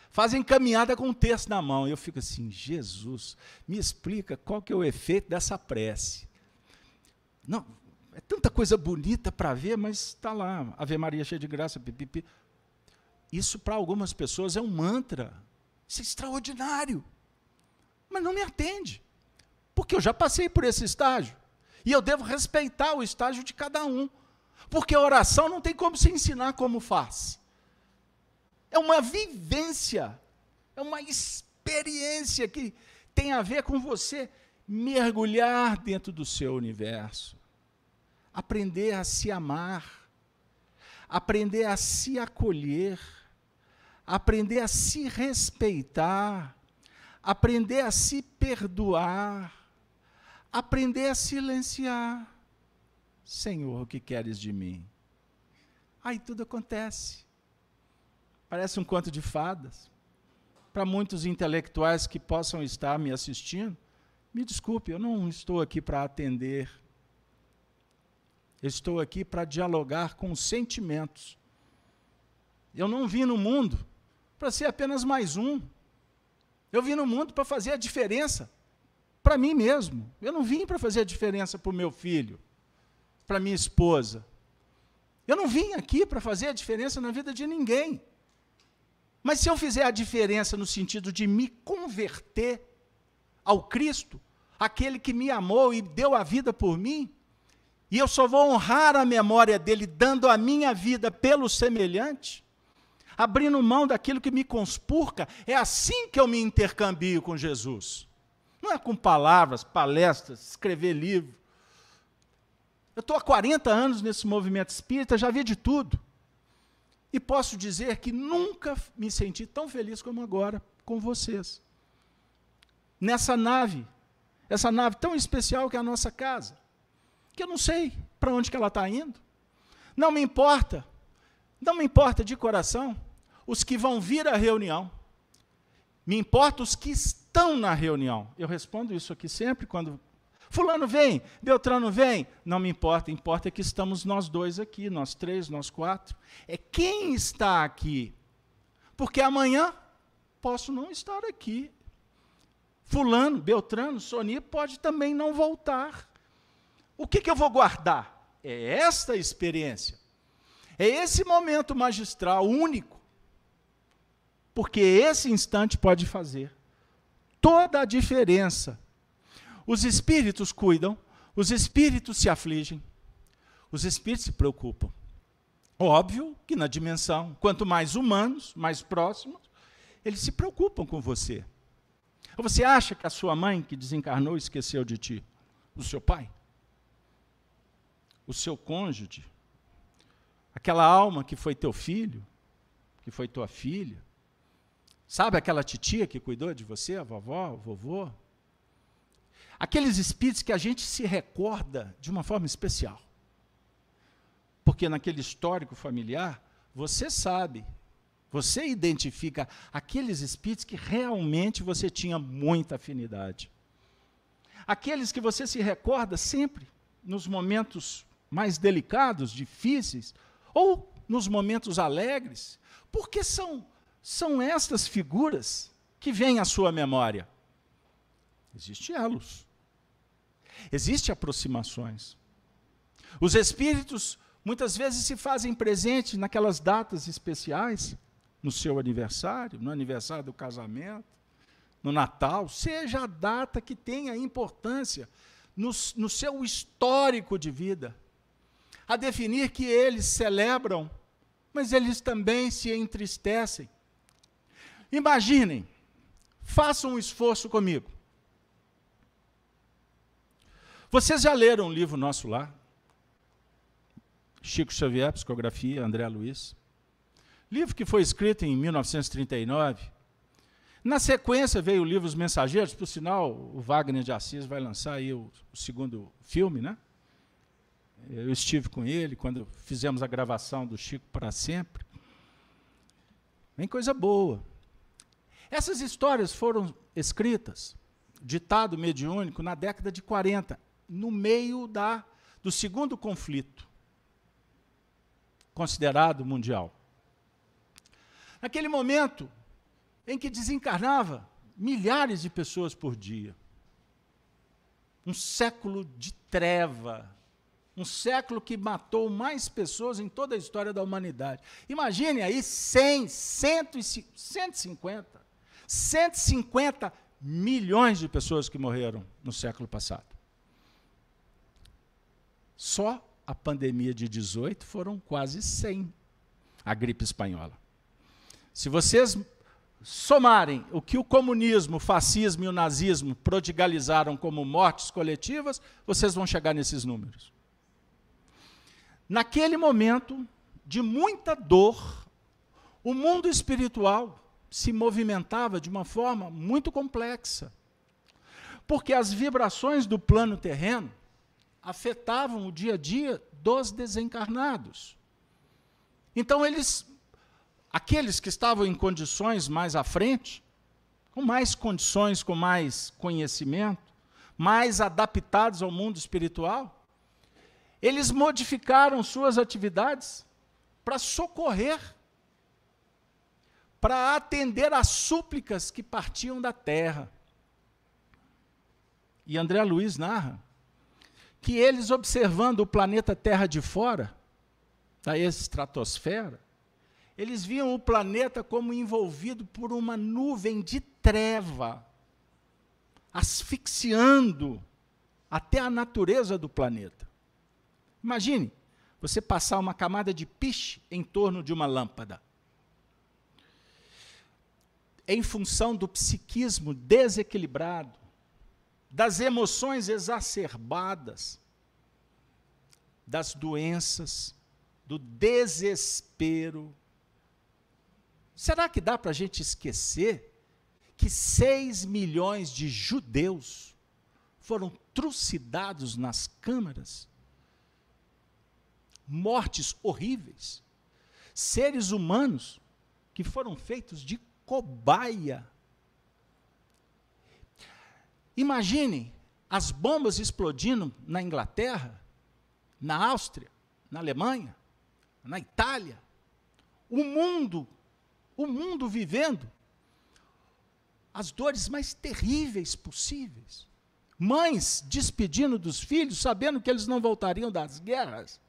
fazem caminhada com um texto na mão. E eu fico assim, Jesus, me explica qual que é o efeito dessa prece. Não, é tanta coisa bonita para ver, mas está lá, Ave Maria cheia de graça, pipipi. Isso para algumas pessoas é um mantra. Isso é extraordinário. Mas não me atende. Porque eu já passei por esse estágio. E eu devo respeitar o estágio de cada um. Porque a oração não tem como se ensinar como faz. É uma vivência, é uma experiência que tem a ver com você mergulhar dentro do seu universo, aprender a se amar, aprender a se acolher, aprender a se respeitar, aprender a se perdoar, aprender a silenciar. Senhor, o que queres de mim? Aí tudo acontece. Parece um conto de fadas. Para muitos intelectuais que possam estar me assistindo, me desculpe, eu não estou aqui para atender. Eu estou aqui para dialogar com os sentimentos. Eu não vim no mundo para ser apenas mais um. Eu vim no mundo para fazer a diferença para mim mesmo. Eu não vim para fazer a diferença para o meu filho, para minha esposa. Eu não vim aqui para fazer a diferença na vida de ninguém. Mas se eu fizer a diferença no sentido de me converter ao Cristo, aquele que me amou e deu a vida por mim, e eu só vou honrar a memória dele dando a minha vida pelo semelhante, abrindo mão daquilo que me conspurca, é assim que eu me intercambio com Jesus. Não é com palavras, palestras, escrever livro. Eu estou há 40 anos nesse movimento espírita, já vi de tudo. E posso dizer que nunca me senti tão feliz como agora com vocês. Nessa nave, essa nave tão especial que é a nossa casa, que eu não sei para onde que ela está indo. Não me importa, não me importa de coração os que vão vir à reunião. Me importa os que estão na reunião. Eu respondo isso aqui sempre quando Fulano vem, Beltrano vem. Não me importa, importa que estamos nós dois aqui, nós três, nós quatro. É quem está aqui. Porque amanhã posso não estar aqui. Fulano, Beltrano, Soni pode também não voltar. O que, que eu vou guardar? É esta experiência. É esse momento magistral único. Porque esse instante pode fazer toda a diferença os espíritos cuidam, os espíritos se afligem, os espíritos se preocupam. Óbvio que na dimensão, quanto mais humanos, mais próximos, eles se preocupam com você. Você acha que a sua mãe que desencarnou esqueceu de ti? O seu pai? O seu cônjuge? Aquela alma que foi teu filho? Que foi tua filha? Sabe aquela titia que cuidou de você, a vovó, o vovô? Aqueles espíritos que a gente se recorda de uma forma especial. Porque naquele histórico familiar, você sabe, você identifica aqueles espíritos que realmente você tinha muita afinidade. Aqueles que você se recorda sempre nos momentos mais delicados, difíceis, ou nos momentos alegres, porque são são estas figuras que vêm à sua memória? Existem elos. Existem aproximações. Os espíritos muitas vezes se fazem presentes naquelas datas especiais, no seu aniversário, no aniversário do casamento, no Natal, seja a data que tenha importância no, no seu histórico de vida, a definir que eles celebram, mas eles também se entristecem Imaginem, façam um esforço comigo. Vocês já leram um livro nosso lá? Chico Xavier, Psicografia, André Luiz. Livro que foi escrito em 1939. Na sequência veio o livro Os Mensageiros, por sinal, o Wagner de Assis vai lançar aí o, o segundo filme, né? Eu estive com ele quando fizemos a gravação do Chico para sempre. Vem coisa boa. Essas histórias foram escritas, ditado mediúnico, na década de 40, no meio da, do segundo conflito considerado mundial. Naquele momento em que desencarnava milhares de pessoas por dia. Um século de treva, um século que matou mais pessoas em toda a história da humanidade. Imagine aí 100, 150 150 milhões de pessoas que morreram no século passado. Só a pandemia de 18 foram quase 100. A gripe espanhola. Se vocês somarem o que o comunismo, o fascismo e o nazismo prodigalizaram como mortes coletivas, vocês vão chegar nesses números. Naquele momento de muita dor, o mundo espiritual se movimentava de uma forma muito complexa. Porque as vibrações do plano terreno afetavam o dia a dia dos desencarnados. Então eles aqueles que estavam em condições mais à frente, com mais condições, com mais conhecimento, mais adaptados ao mundo espiritual, eles modificaram suas atividades para socorrer para atender às súplicas que partiam da terra. E André Luiz narra que eles, observando o planeta Terra de fora, da estratosfera, eles viam o planeta como envolvido por uma nuvem de treva, asfixiando até a natureza do planeta. Imagine você passar uma camada de piche em torno de uma lâmpada em função do psiquismo desequilibrado, das emoções exacerbadas, das doenças, do desespero. Será que dá para a gente esquecer que 6 milhões de judeus foram trucidados nas câmaras? Mortes horríveis. Seres humanos que foram feitos de cobaia. Imaginem as bombas explodindo na Inglaterra, na Áustria, na Alemanha, na Itália. O mundo, o mundo vivendo as dores mais terríveis possíveis. Mães despedindo dos filhos, sabendo que eles não voltariam das guerras.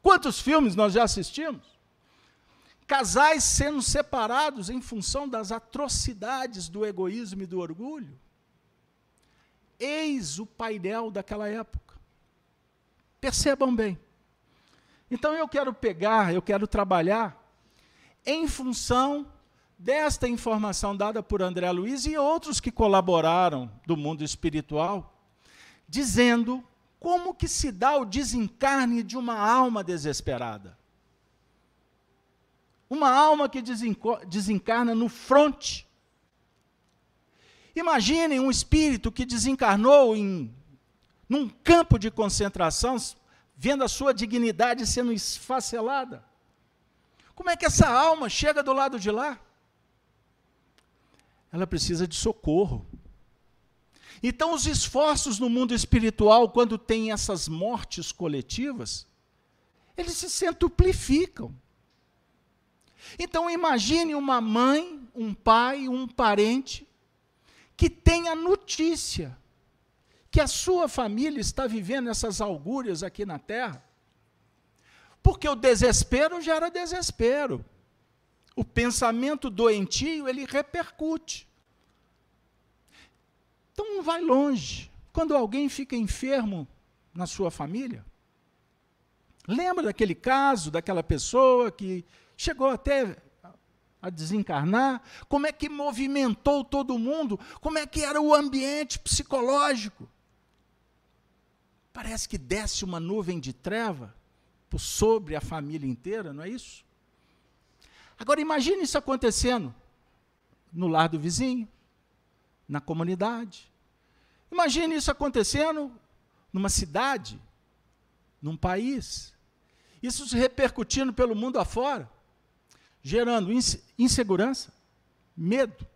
Quantos filmes nós já assistimos? Casais sendo separados em função das atrocidades do egoísmo e do orgulho. Eis o painel daquela época. Percebam bem. Então eu quero pegar, eu quero trabalhar em função desta informação dada por André Luiz e outros que colaboraram do mundo espiritual, dizendo como que se dá o desencarne de uma alma desesperada. Uma alma que desencarna no fronte Imaginem um espírito que desencarnou em num campo de concentração, vendo a sua dignidade sendo esfacelada. Como é que essa alma chega do lado de lá? Ela precisa de socorro. Então, os esforços no mundo espiritual, quando tem essas mortes coletivas, eles se centuplificam. Então, imagine uma mãe, um pai, um parente, que tem a notícia que a sua família está vivendo essas augúrias aqui na terra. Porque o desespero gera desespero. O pensamento doentio, ele repercute. Então não vai longe. Quando alguém fica enfermo na sua família, lembra daquele caso, daquela pessoa que chegou até a desencarnar? Como é que movimentou todo mundo? Como é que era o ambiente psicológico? Parece que desce uma nuvem de treva por sobre a família inteira, não é isso? Agora imagine isso acontecendo no lar do vizinho, na comunidade. Imagine isso acontecendo numa cidade, num país. Isso se repercutindo pelo mundo afora, gerando insegurança, medo.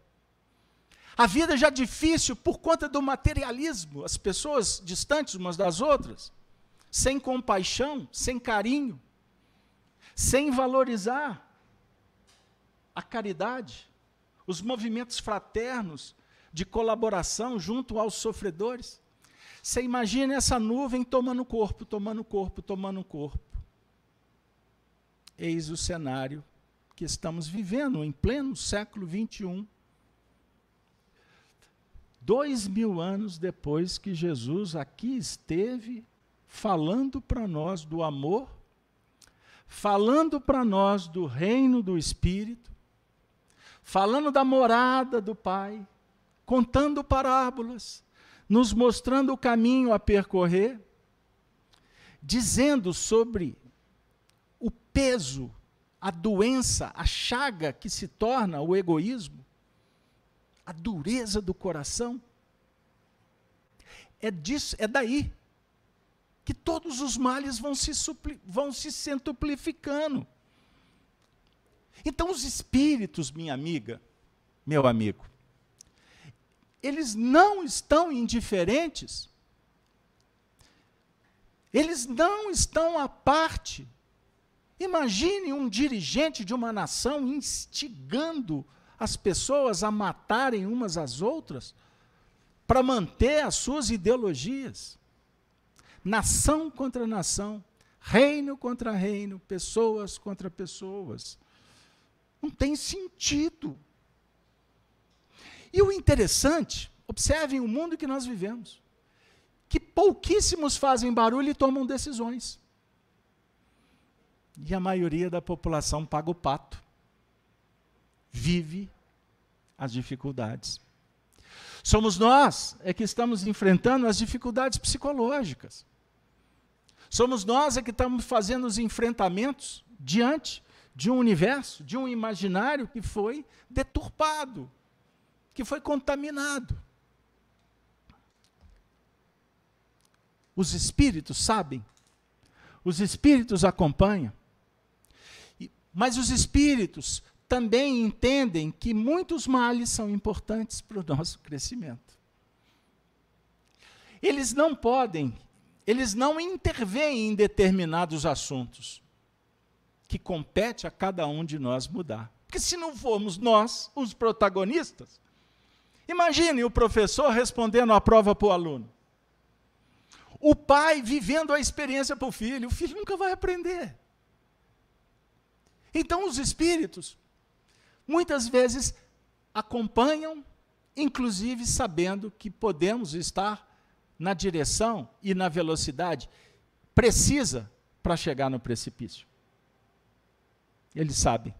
A vida já difícil por conta do materialismo, as pessoas distantes umas das outras, sem compaixão, sem carinho, sem valorizar a caridade, os movimentos fraternos, de colaboração junto aos sofredores. Você imagina essa nuvem tomando corpo, tomando corpo, tomando corpo. Eis o cenário que estamos vivendo em pleno século XXI. Dois mil anos depois que Jesus aqui esteve falando para nós do amor, falando para nós do reino do Espírito, falando da morada do Pai, contando parábolas, nos mostrando o caminho a percorrer, dizendo sobre o peso, a doença, a chaga que se torna o egoísmo, a dureza do coração. É disso, é daí que todos os males vão se, supli, vão se centuplificando. Então, os espíritos, minha amiga, meu amigo, eles não estão indiferentes. Eles não estão à parte. Imagine um dirigente de uma nação instigando as pessoas a matarem umas às outras para manter as suas ideologias. Nação contra nação, reino contra reino, pessoas contra pessoas. Não tem sentido. E o interessante, observem o mundo que nós vivemos, que pouquíssimos fazem barulho e tomam decisões. E a maioria da população paga o pato. Vive as dificuldades. Somos nós é que estamos enfrentando as dificuldades psicológicas. Somos nós é que estamos fazendo os enfrentamentos diante de um universo, de um imaginário que foi deturpado, que foi contaminado. Os espíritos sabem, os espíritos acompanham, mas os espíritos também entendem que muitos males são importantes para o nosso crescimento. Eles não podem, eles não intervêm em determinados assuntos que compete a cada um de nós mudar. Porque se não formos nós os protagonistas, Imagine o professor respondendo a prova para o aluno. O pai vivendo a experiência para o filho. O filho nunca vai aprender. Então, os espíritos, muitas vezes, acompanham, inclusive sabendo que podemos estar na direção e na velocidade precisa para chegar no precipício. Eles sabem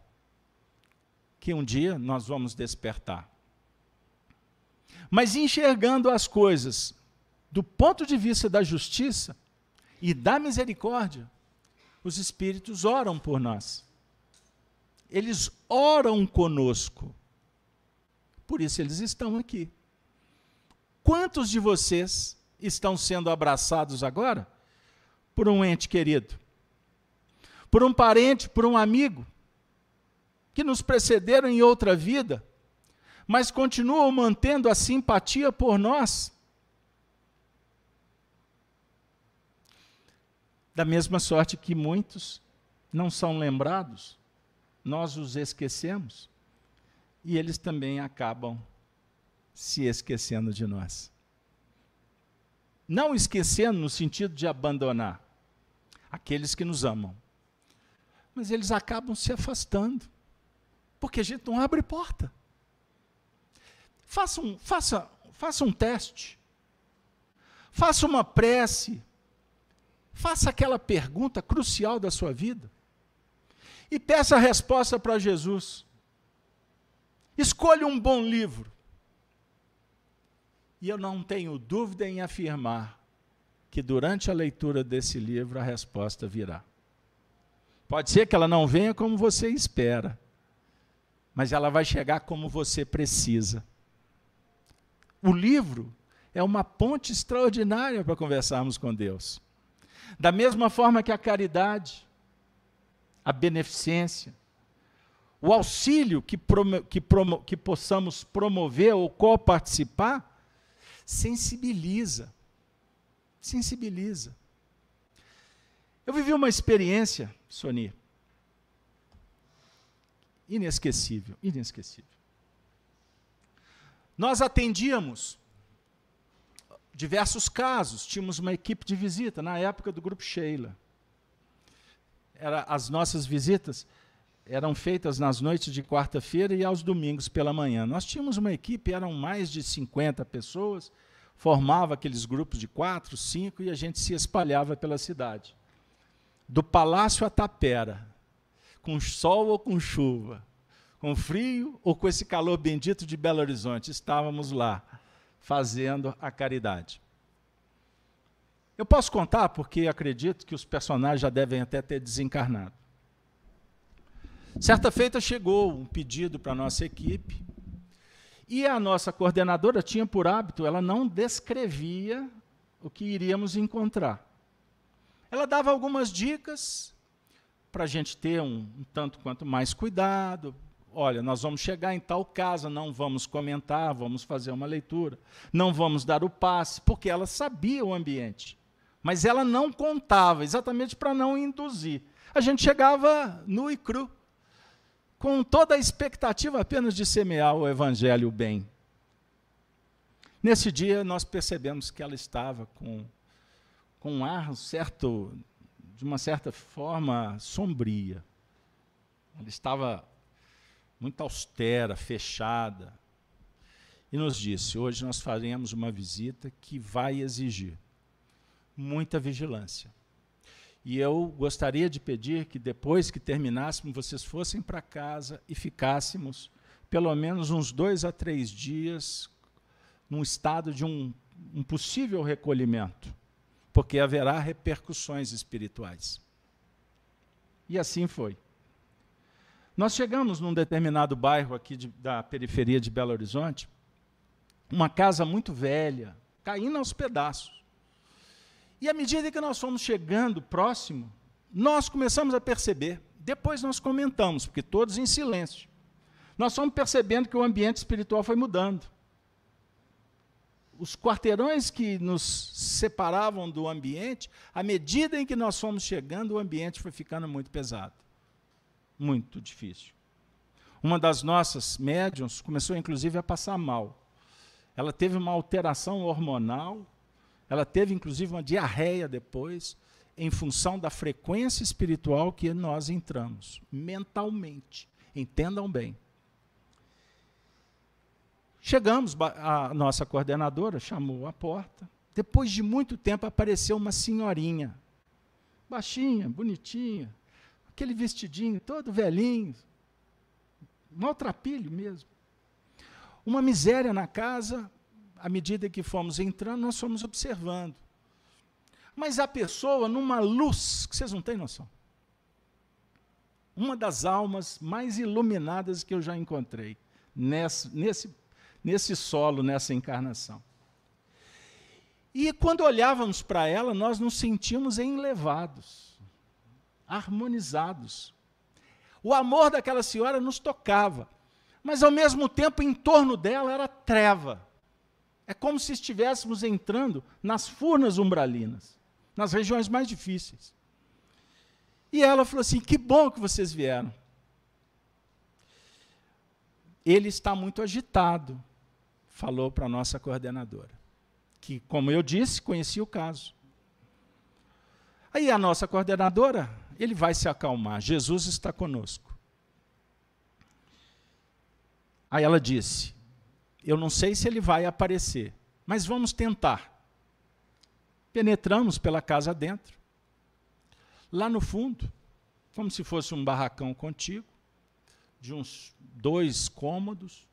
que um dia nós vamos despertar. Mas enxergando as coisas do ponto de vista da justiça e da misericórdia, os Espíritos oram por nós. Eles oram conosco. Por isso eles estão aqui. quantos de vocês estão sendo abraçados agora por um ente querido? Por um parente, por um amigo que nos precederam em outra vida, mas continuam mantendo a simpatia por nós? Da mesma sorte que muitos não são lembrados, nós os esquecemos e eles também acabam se esquecendo de nós. Não esquecendo no sentido de abandonar aqueles que nos amam, mas eles acabam se afastando, porque a gente não abre porta. Faça um, faça, faça um teste, faça uma prece, faça aquela pergunta crucial da sua vida e peça a resposta para Jesus. Escolha um bom livro. E eu não tenho dúvida em afirmar que durante a leitura desse livro a resposta virá. Pode ser que ela não venha como você espera, mas ela vai chegar como você precisa. O livro é uma ponte extraordinária para conversarmos com Deus. Da mesma forma que a caridade, a beneficência, o auxílio que, promo, que, promo, que possamos promover ou coparticipar, sensibiliza. Sensibiliza. Eu vivi uma experiência, Sony, inesquecível, inesquecível. Nós atendíamos diversos casos, tínhamos uma equipe de visita na época do grupo Sheila. Era as nossas visitas eram feitas nas noites de quarta-feira e aos domingos pela manhã. Nós tínhamos uma equipe, eram mais de 50 pessoas, formava aqueles grupos de quatro, cinco, e a gente se espalhava pela cidade. Do palácio à tapera, com sol ou com chuva, com frio ou com esse calor bendito de Belo Horizonte, estávamos lá, fazendo a caridade. Eu posso contar porque acredito que os personagens já devem até ter desencarnado. Certa feita chegou um pedido para a nossa equipe e a nossa coordenadora tinha por hábito, ela não descrevia o que iríamos encontrar. Ela dava algumas dicas para a gente ter um, um tanto quanto mais cuidado. Olha, nós vamos chegar em tal casa, não vamos comentar, vamos fazer uma leitura, não vamos dar o passe, porque ela sabia o ambiente. Mas ela não contava, exatamente para não induzir. A gente chegava nu e cru com toda a expectativa apenas de semear o evangelho bem. Nesse dia nós percebemos que ela estava com, com um ar certo, de uma certa forma sombria. Ela estava muito austera, fechada. E nos disse: hoje nós faremos uma visita que vai exigir muita vigilância. E eu gostaria de pedir que depois que terminássemos, vocês fossem para casa e ficássemos pelo menos uns dois a três dias num estado de um, um possível recolhimento, porque haverá repercussões espirituais. E assim foi. Nós chegamos num determinado bairro aqui de, da periferia de Belo Horizonte, uma casa muito velha, caindo aos pedaços. E à medida que nós fomos chegando próximo, nós começamos a perceber, depois nós comentamos, porque todos em silêncio, nós fomos percebendo que o ambiente espiritual foi mudando. Os quarteirões que nos separavam do ambiente, à medida em que nós fomos chegando, o ambiente foi ficando muito pesado. Muito difícil. Uma das nossas médiums começou, inclusive, a passar mal. Ela teve uma alteração hormonal ela teve, inclusive, uma diarreia depois, em função da frequência espiritual que nós entramos, mentalmente. Entendam bem. Chegamos, a nossa coordenadora chamou a porta. Depois de muito tempo apareceu uma senhorinha, baixinha, bonitinha, aquele vestidinho todo velhinho, maltrapilho mesmo. Uma miséria na casa, à medida que fomos entrando, nós fomos observando. Mas a pessoa, numa luz, que vocês não têm noção. Uma das almas mais iluminadas que eu já encontrei nesse, nesse, nesse solo, nessa encarnação. E quando olhávamos para ela, nós nos sentíamos enlevados, harmonizados. O amor daquela senhora nos tocava, mas ao mesmo tempo em torno dela era treva. É como se estivéssemos entrando nas furnas umbralinas, nas regiões mais difíceis. E ela falou assim: Que bom que vocês vieram. Ele está muito agitado, falou para a nossa coordenadora, que, como eu disse, conhecia o caso. Aí a nossa coordenadora, ele vai se acalmar, Jesus está conosco. Aí ela disse: Eu não sei se ele vai aparecer, mas vamos tentar. Penetramos pela casa dentro. Lá no fundo, como se fosse um barracão contigo, de uns dois cômodos,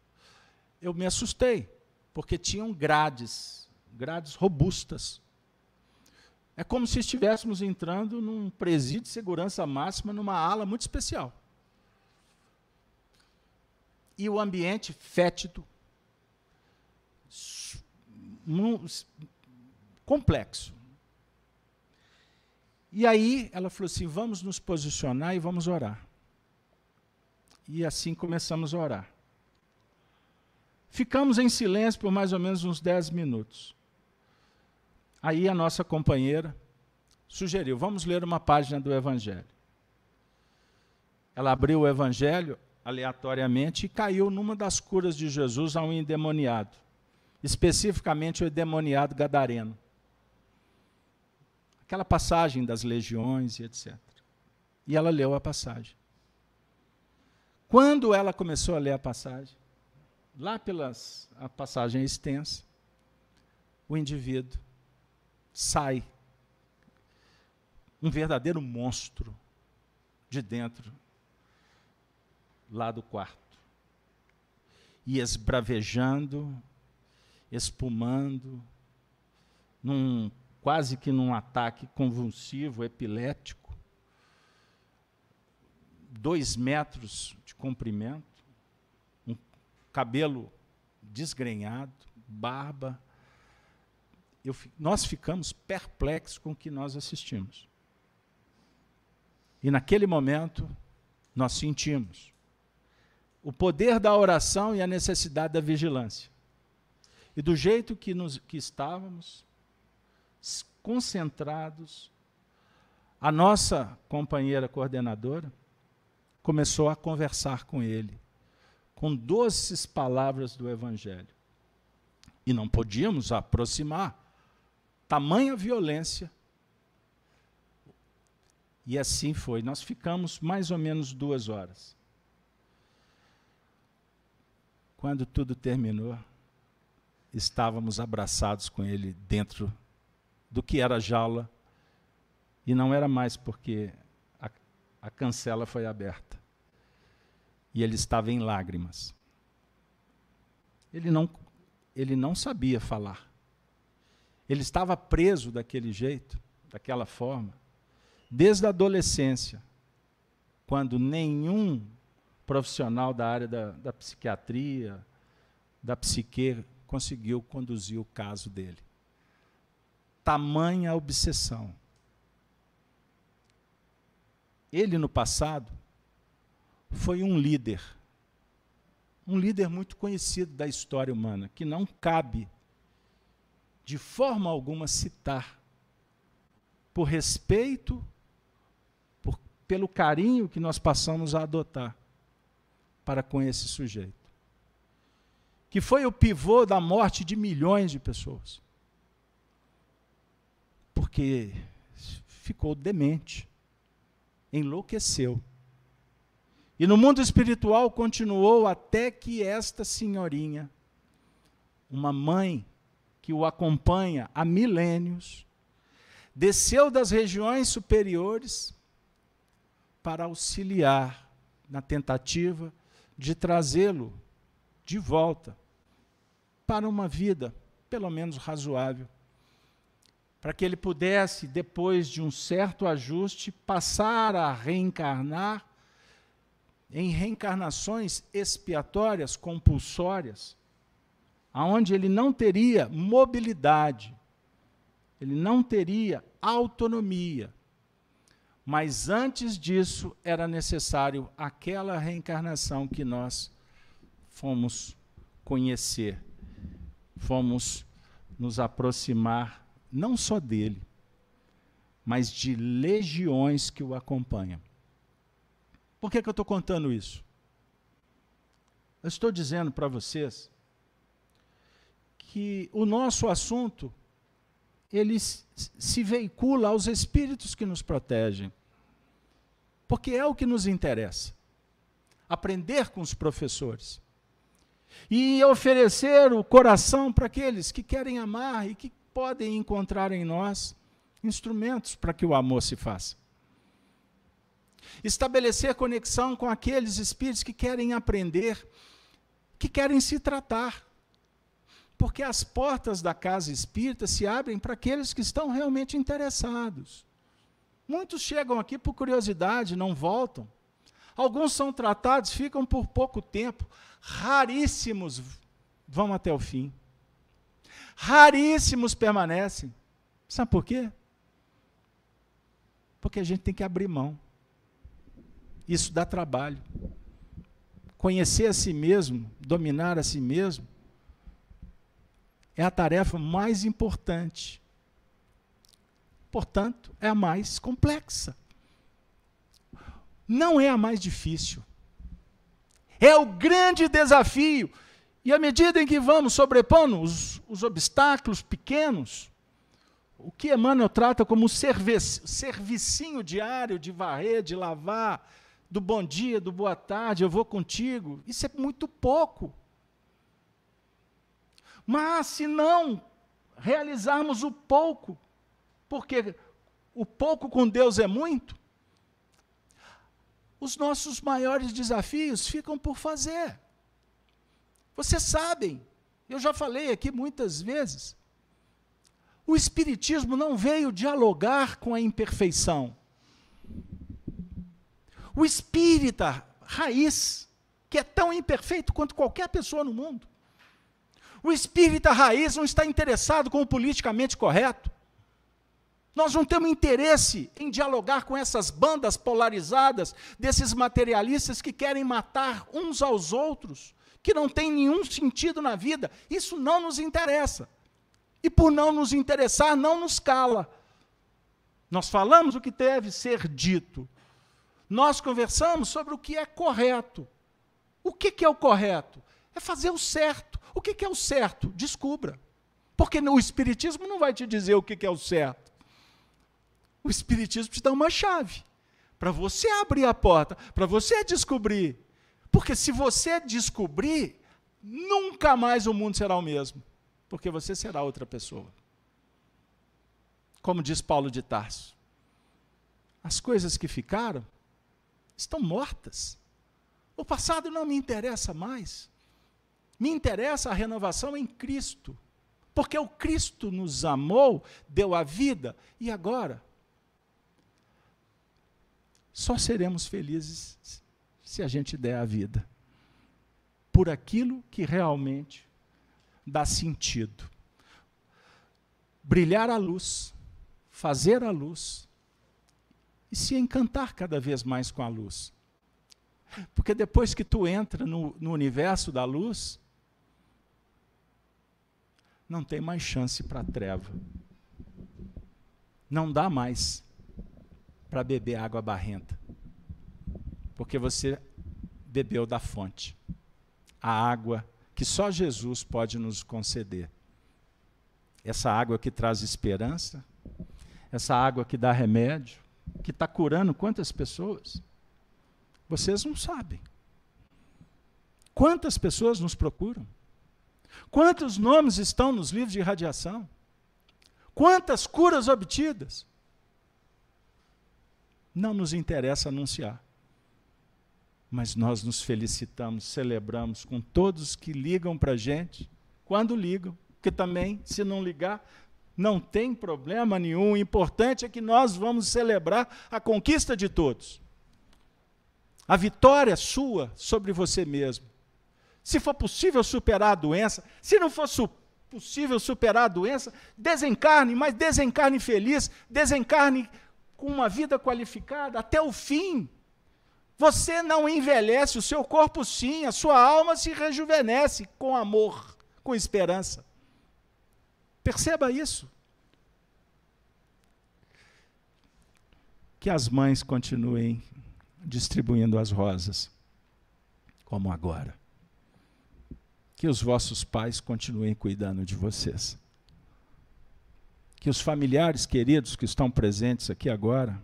eu me assustei, porque tinham grades, grades robustas. É como se estivéssemos entrando num presídio de segurança máxima, numa ala muito especial. E o ambiente fétido, complexo. E aí ela falou assim: vamos nos posicionar e vamos orar. E assim começamos a orar. Ficamos em silêncio por mais ou menos uns 10 minutos. Aí a nossa companheira sugeriu: vamos ler uma página do Evangelho. Ela abriu o Evangelho aleatoriamente e caiu numa das curas de Jesus a um endemoniado, especificamente o endemoniado gadareno aquela passagem das legiões e etc. E ela leu a passagem. Quando ela começou a ler a passagem, lá pelas a passagem é extensa, o indivíduo sai um verdadeiro monstro de dentro lá do quarto. E esbravejando, espumando, num quase que num ataque convulsivo, epilético, dois metros de comprimento, um cabelo desgrenhado, barba. Eu, nós ficamos perplexos com o que nós assistimos. E naquele momento, nós sentimos o poder da oração e a necessidade da vigilância. E do jeito que, nos, que estávamos, concentrados, a nossa companheira coordenadora começou a conversar com ele, com doces palavras do Evangelho. E não podíamos aproximar, tamanha violência. E assim foi. Nós ficamos mais ou menos duas horas. Quando tudo terminou, estávamos abraçados com ele dentro do que era jaula, e não era mais porque a, a cancela foi aberta. E ele estava em lágrimas. Ele não, ele não sabia falar. Ele estava preso daquele jeito, daquela forma, desde a adolescência, quando nenhum profissional da área da, da psiquiatria, da psique, conseguiu conduzir o caso dele. Tamanha obsessão. Ele, no passado, foi um líder, um líder muito conhecido da história humana, que não cabe, de forma alguma, citar, por respeito, por, pelo carinho que nós passamos a adotar para com esse sujeito, que foi o pivô da morte de milhões de pessoas porque ficou demente, enlouqueceu. E no mundo espiritual continuou até que esta senhorinha, uma mãe que o acompanha há milênios, desceu das regiões superiores para auxiliar na tentativa de trazê-lo de volta para uma vida, pelo menos razoável, para que ele pudesse, depois de um certo ajuste, passar a reencarnar em reencarnações expiatórias, compulsórias, aonde ele não teria mobilidade ele não teria autonomia. Mas antes disso, era necessário aquela reencarnação que nós fomos conhecer, fomos nos aproximar não só dele, mas de legiões que o acompanham. Por que, que eu estou contando isso? Eu estou dizendo para vocês que o nosso assunto ele se veicula aos espíritos que nos protegem. Porque é o que nos interessa. Aprender com os professores. E oferecer o coração para aqueles que querem amar e que podem encontrar em nós instrumentos para que o amor se faça. Estabelecer conexão com aqueles espíritos que querem aprender, que querem se tratar. Porque as portas da casa espírita se abrem para aqueles que estão realmente interessados. Muitos chegam aqui por curiosidade, não voltam. Alguns são tratados, ficam por pouco tempo. Raríssimos vão até o fim. Raríssimos permanecem. Sabe por quê? Porque a gente tem que abrir mão. Isso dá trabalho. Conhecer a si mesmo, dominar a si mesmo, é a tarefa mais importante. Portanto, é a mais complexa. Não é a mais difícil. É o grande desafio. E à medida em que vamos sobrepondo os, os obstáculos pequenos, o que Emmanuel trata como serviço, servicinho diário de varrer, de lavar, do bom dia, do boa tarde, eu vou contigo, isso é muito pouco. Mas se não realizarmos o pouco, porque o pouco com Deus é muito, os nossos maiores desafios ficam por fazer. Vocês sabem, eu já falei aqui muitas vezes, o Espiritismo não veio dialogar com a imperfeição. O espírita raiz, que é tão imperfeito quanto qualquer pessoa no mundo, o espírita raiz não está interessado com o politicamente correto. Nós não temos interesse em dialogar com essas bandas polarizadas, desses materialistas que querem matar uns aos outros, que não tem nenhum sentido na vida. Isso não nos interessa. E por não nos interessar, não nos cala. Nós falamos o que deve ser dito. Nós conversamos sobre o que é correto. O que, que é o correto? É fazer o certo. O que é o certo? Descubra. Porque o Espiritismo não vai te dizer o que é o certo. O Espiritismo te dá uma chave para você abrir a porta, para você descobrir. Porque se você descobrir, nunca mais o mundo será o mesmo. Porque você será outra pessoa. Como diz Paulo de Tarso. As coisas que ficaram estão mortas. O passado não me interessa mais. Me interessa a renovação em Cristo. Porque o Cristo nos amou, deu a vida, e agora? Só seremos felizes se a gente der a vida por aquilo que realmente dá sentido. Brilhar a luz, fazer a luz e se encantar cada vez mais com a luz. Porque depois que tu entra no, no universo da luz, não tem mais chance para a treva. Não dá mais para beber água barrenta. Porque você bebeu da fonte. A água que só Jesus pode nos conceder. Essa água que traz esperança, essa água que dá remédio, que está curando quantas pessoas? Vocês não sabem. Quantas pessoas nos procuram? Quantos nomes estão nos livros de radiação? Quantas curas obtidas? Não nos interessa anunciar. Mas nós nos felicitamos, celebramos com todos que ligam para a gente, quando ligam, porque também, se não ligar, não tem problema nenhum. O importante é que nós vamos celebrar a conquista de todos. A vitória sua sobre você mesmo se for possível superar a doença, se não for possível superar a doença, desencarne, mas desencarne feliz, desencarne com uma vida qualificada até o fim. Você não envelhece, o seu corpo sim, a sua alma se rejuvenesce com amor, com esperança. Perceba isso. Que as mães continuem distribuindo as rosas, como agora. Que os vossos pais continuem cuidando de vocês. Que os familiares queridos que estão presentes aqui agora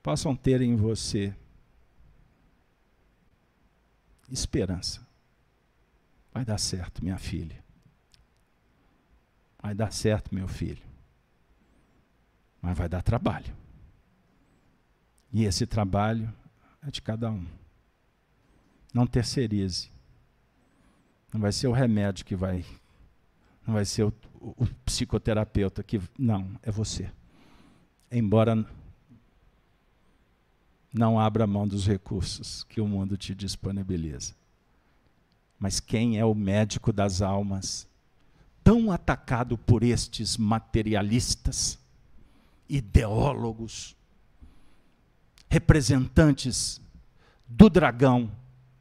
possam ter em você esperança. Vai dar certo, minha filha. Vai dar certo, meu filho. Mas vai dar trabalho. E esse trabalho é de cada um. Não terceirize. Não vai ser o remédio que vai. Não vai ser o, o, psicoterapeuta que. Não, é você. Embora não abra mão dos recursos que o mundo te disponibiliza. Mas quem é o médico das almas, tão atacado por estes materialistas, ideólogos, representantes do dragão,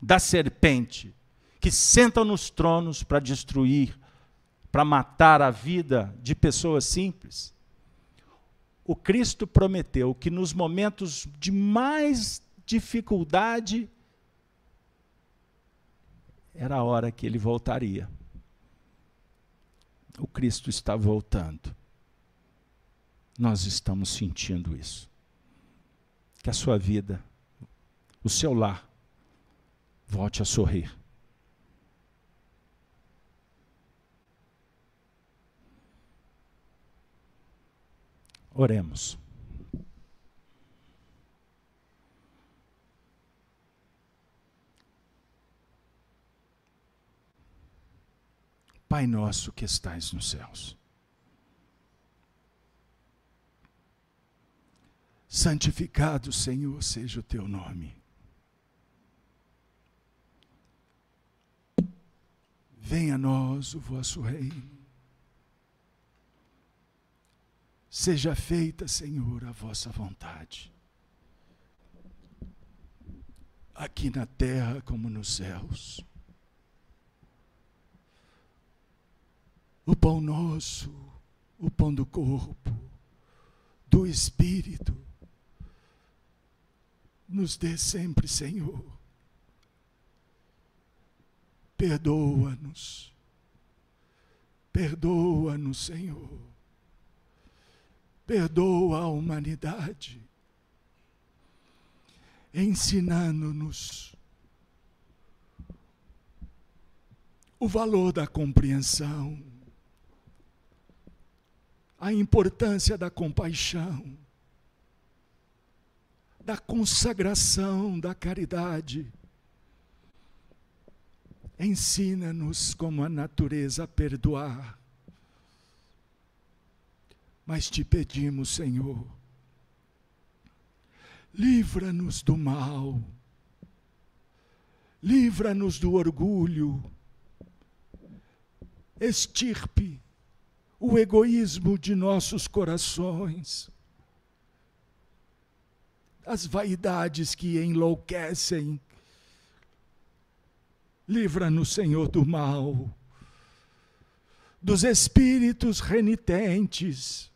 da serpente, que sentam nos tronos para destruir, para matar a vida de pessoas simples? o Cristo prometeu que nos momentos de mais dificuldade era a hora que ele voltaria. O Cristo está voltando. Nós estamos sentindo isso. Que a sua vida, o seu lar, volte a sorrir. Oremos. Pai nosso que estais nos céus, santificado, Senhor, seja o teu nome. Venha a nós o vosso reino Seja feita, Senhor, a vossa vontade, aqui na terra como nos céus. O pão nosso, o pão do corpo, do Espírito, nos dê sempre, Senhor. Perdoa-nos, perdoa-nos, Senhor perdoa a humanidade, ensinando-nos o valor da compreensão, a importância da compaixão, da consagração, da caridade. Ensina-nos como a natureza perdoar mas te pedimos, Senhor, livra-nos do mal, livra-nos do orgulho, extirpe o egoísmo de nossos corações, as vaidades que enlouquecem. Livra-nos, Senhor, do mal, dos espíritos renitentes,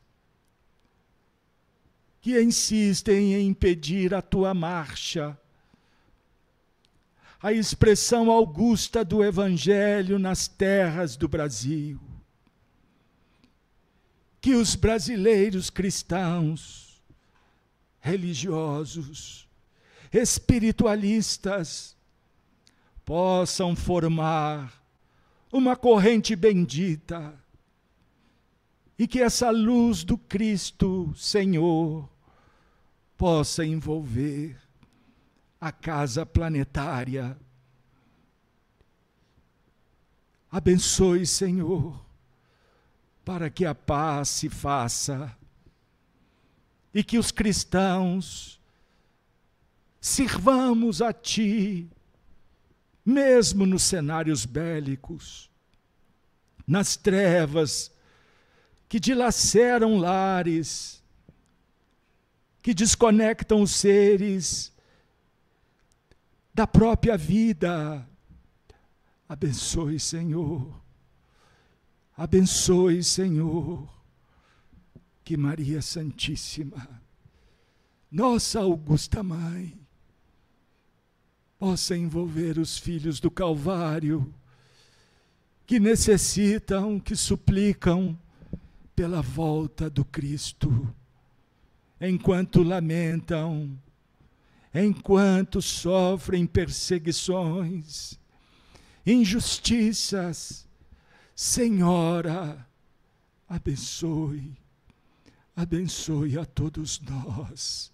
que insistem em impedir a tua marcha. A expressão augusta do Evangelho nas terras do Brasil. Que os brasileiros cristãos, religiosos, espiritualistas, possam formar uma corrente bendita e que essa luz do Cristo Senhor possa envolver a casa planetária. Abençoe, Senhor, para que a paz se faça e que os cristãos sirvamos a Ti, mesmo nos cenários bélicos, nas trevas, que dilaceram lares, que desconectam os seres da própria vida. Abençoe, Senhor. Abençoe, Senhor, que Maria Santíssima, nossa Augusta Mãe, possa envolver os filhos do Calvário, que necessitam, que suplicam pela volta do Cristo, enquanto lamentam, enquanto sofrem perseguições, injustiças. Senhora, abençoe, abençoe a todos nós,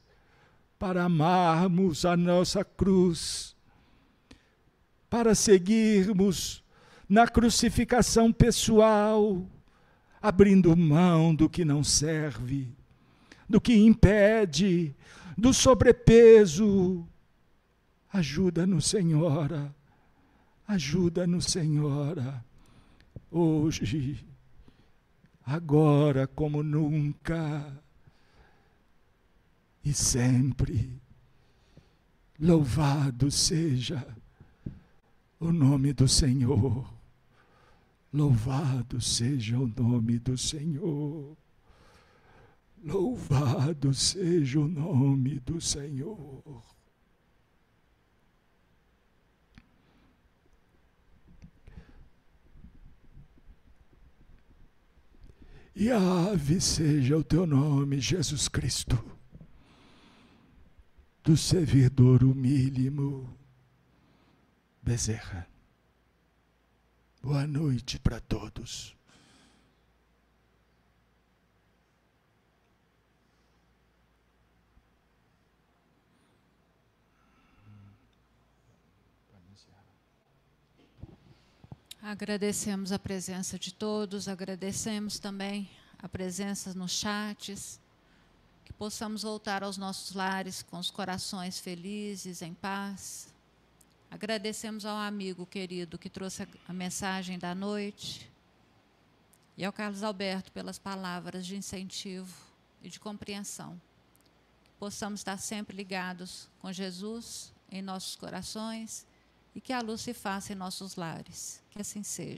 para amarmos a nossa cruz, para seguirmos na crucificação pessoal, abrindo mão do que não serve, do que impede, do sobrepeso. Ajuda-nos, Senhora, ajuda-nos, Senhora, hoje, agora como nunca e sempre. Louvado seja o nome do Senhor. Louvado seja o nome do Senhor. Louvado seja o nome do Senhor. E ave seja o teu nome, Jesus Cristo, do servidor humílimo Bezerra. Boa noite para todos. Agradecemos a presença de todos, agradecemos também a presença nos chats, que possamos voltar aos nossos lares com os corações felizes, em paz, Agradecemos ao amigo querido que trouxe a, mensagem da noite e ao Carlos Alberto pelas palavras de incentivo e de compreensão. Que possamos estar sempre ligados com Jesus em nossos corações e que a luz se faça em nossos lares. Que assim seja.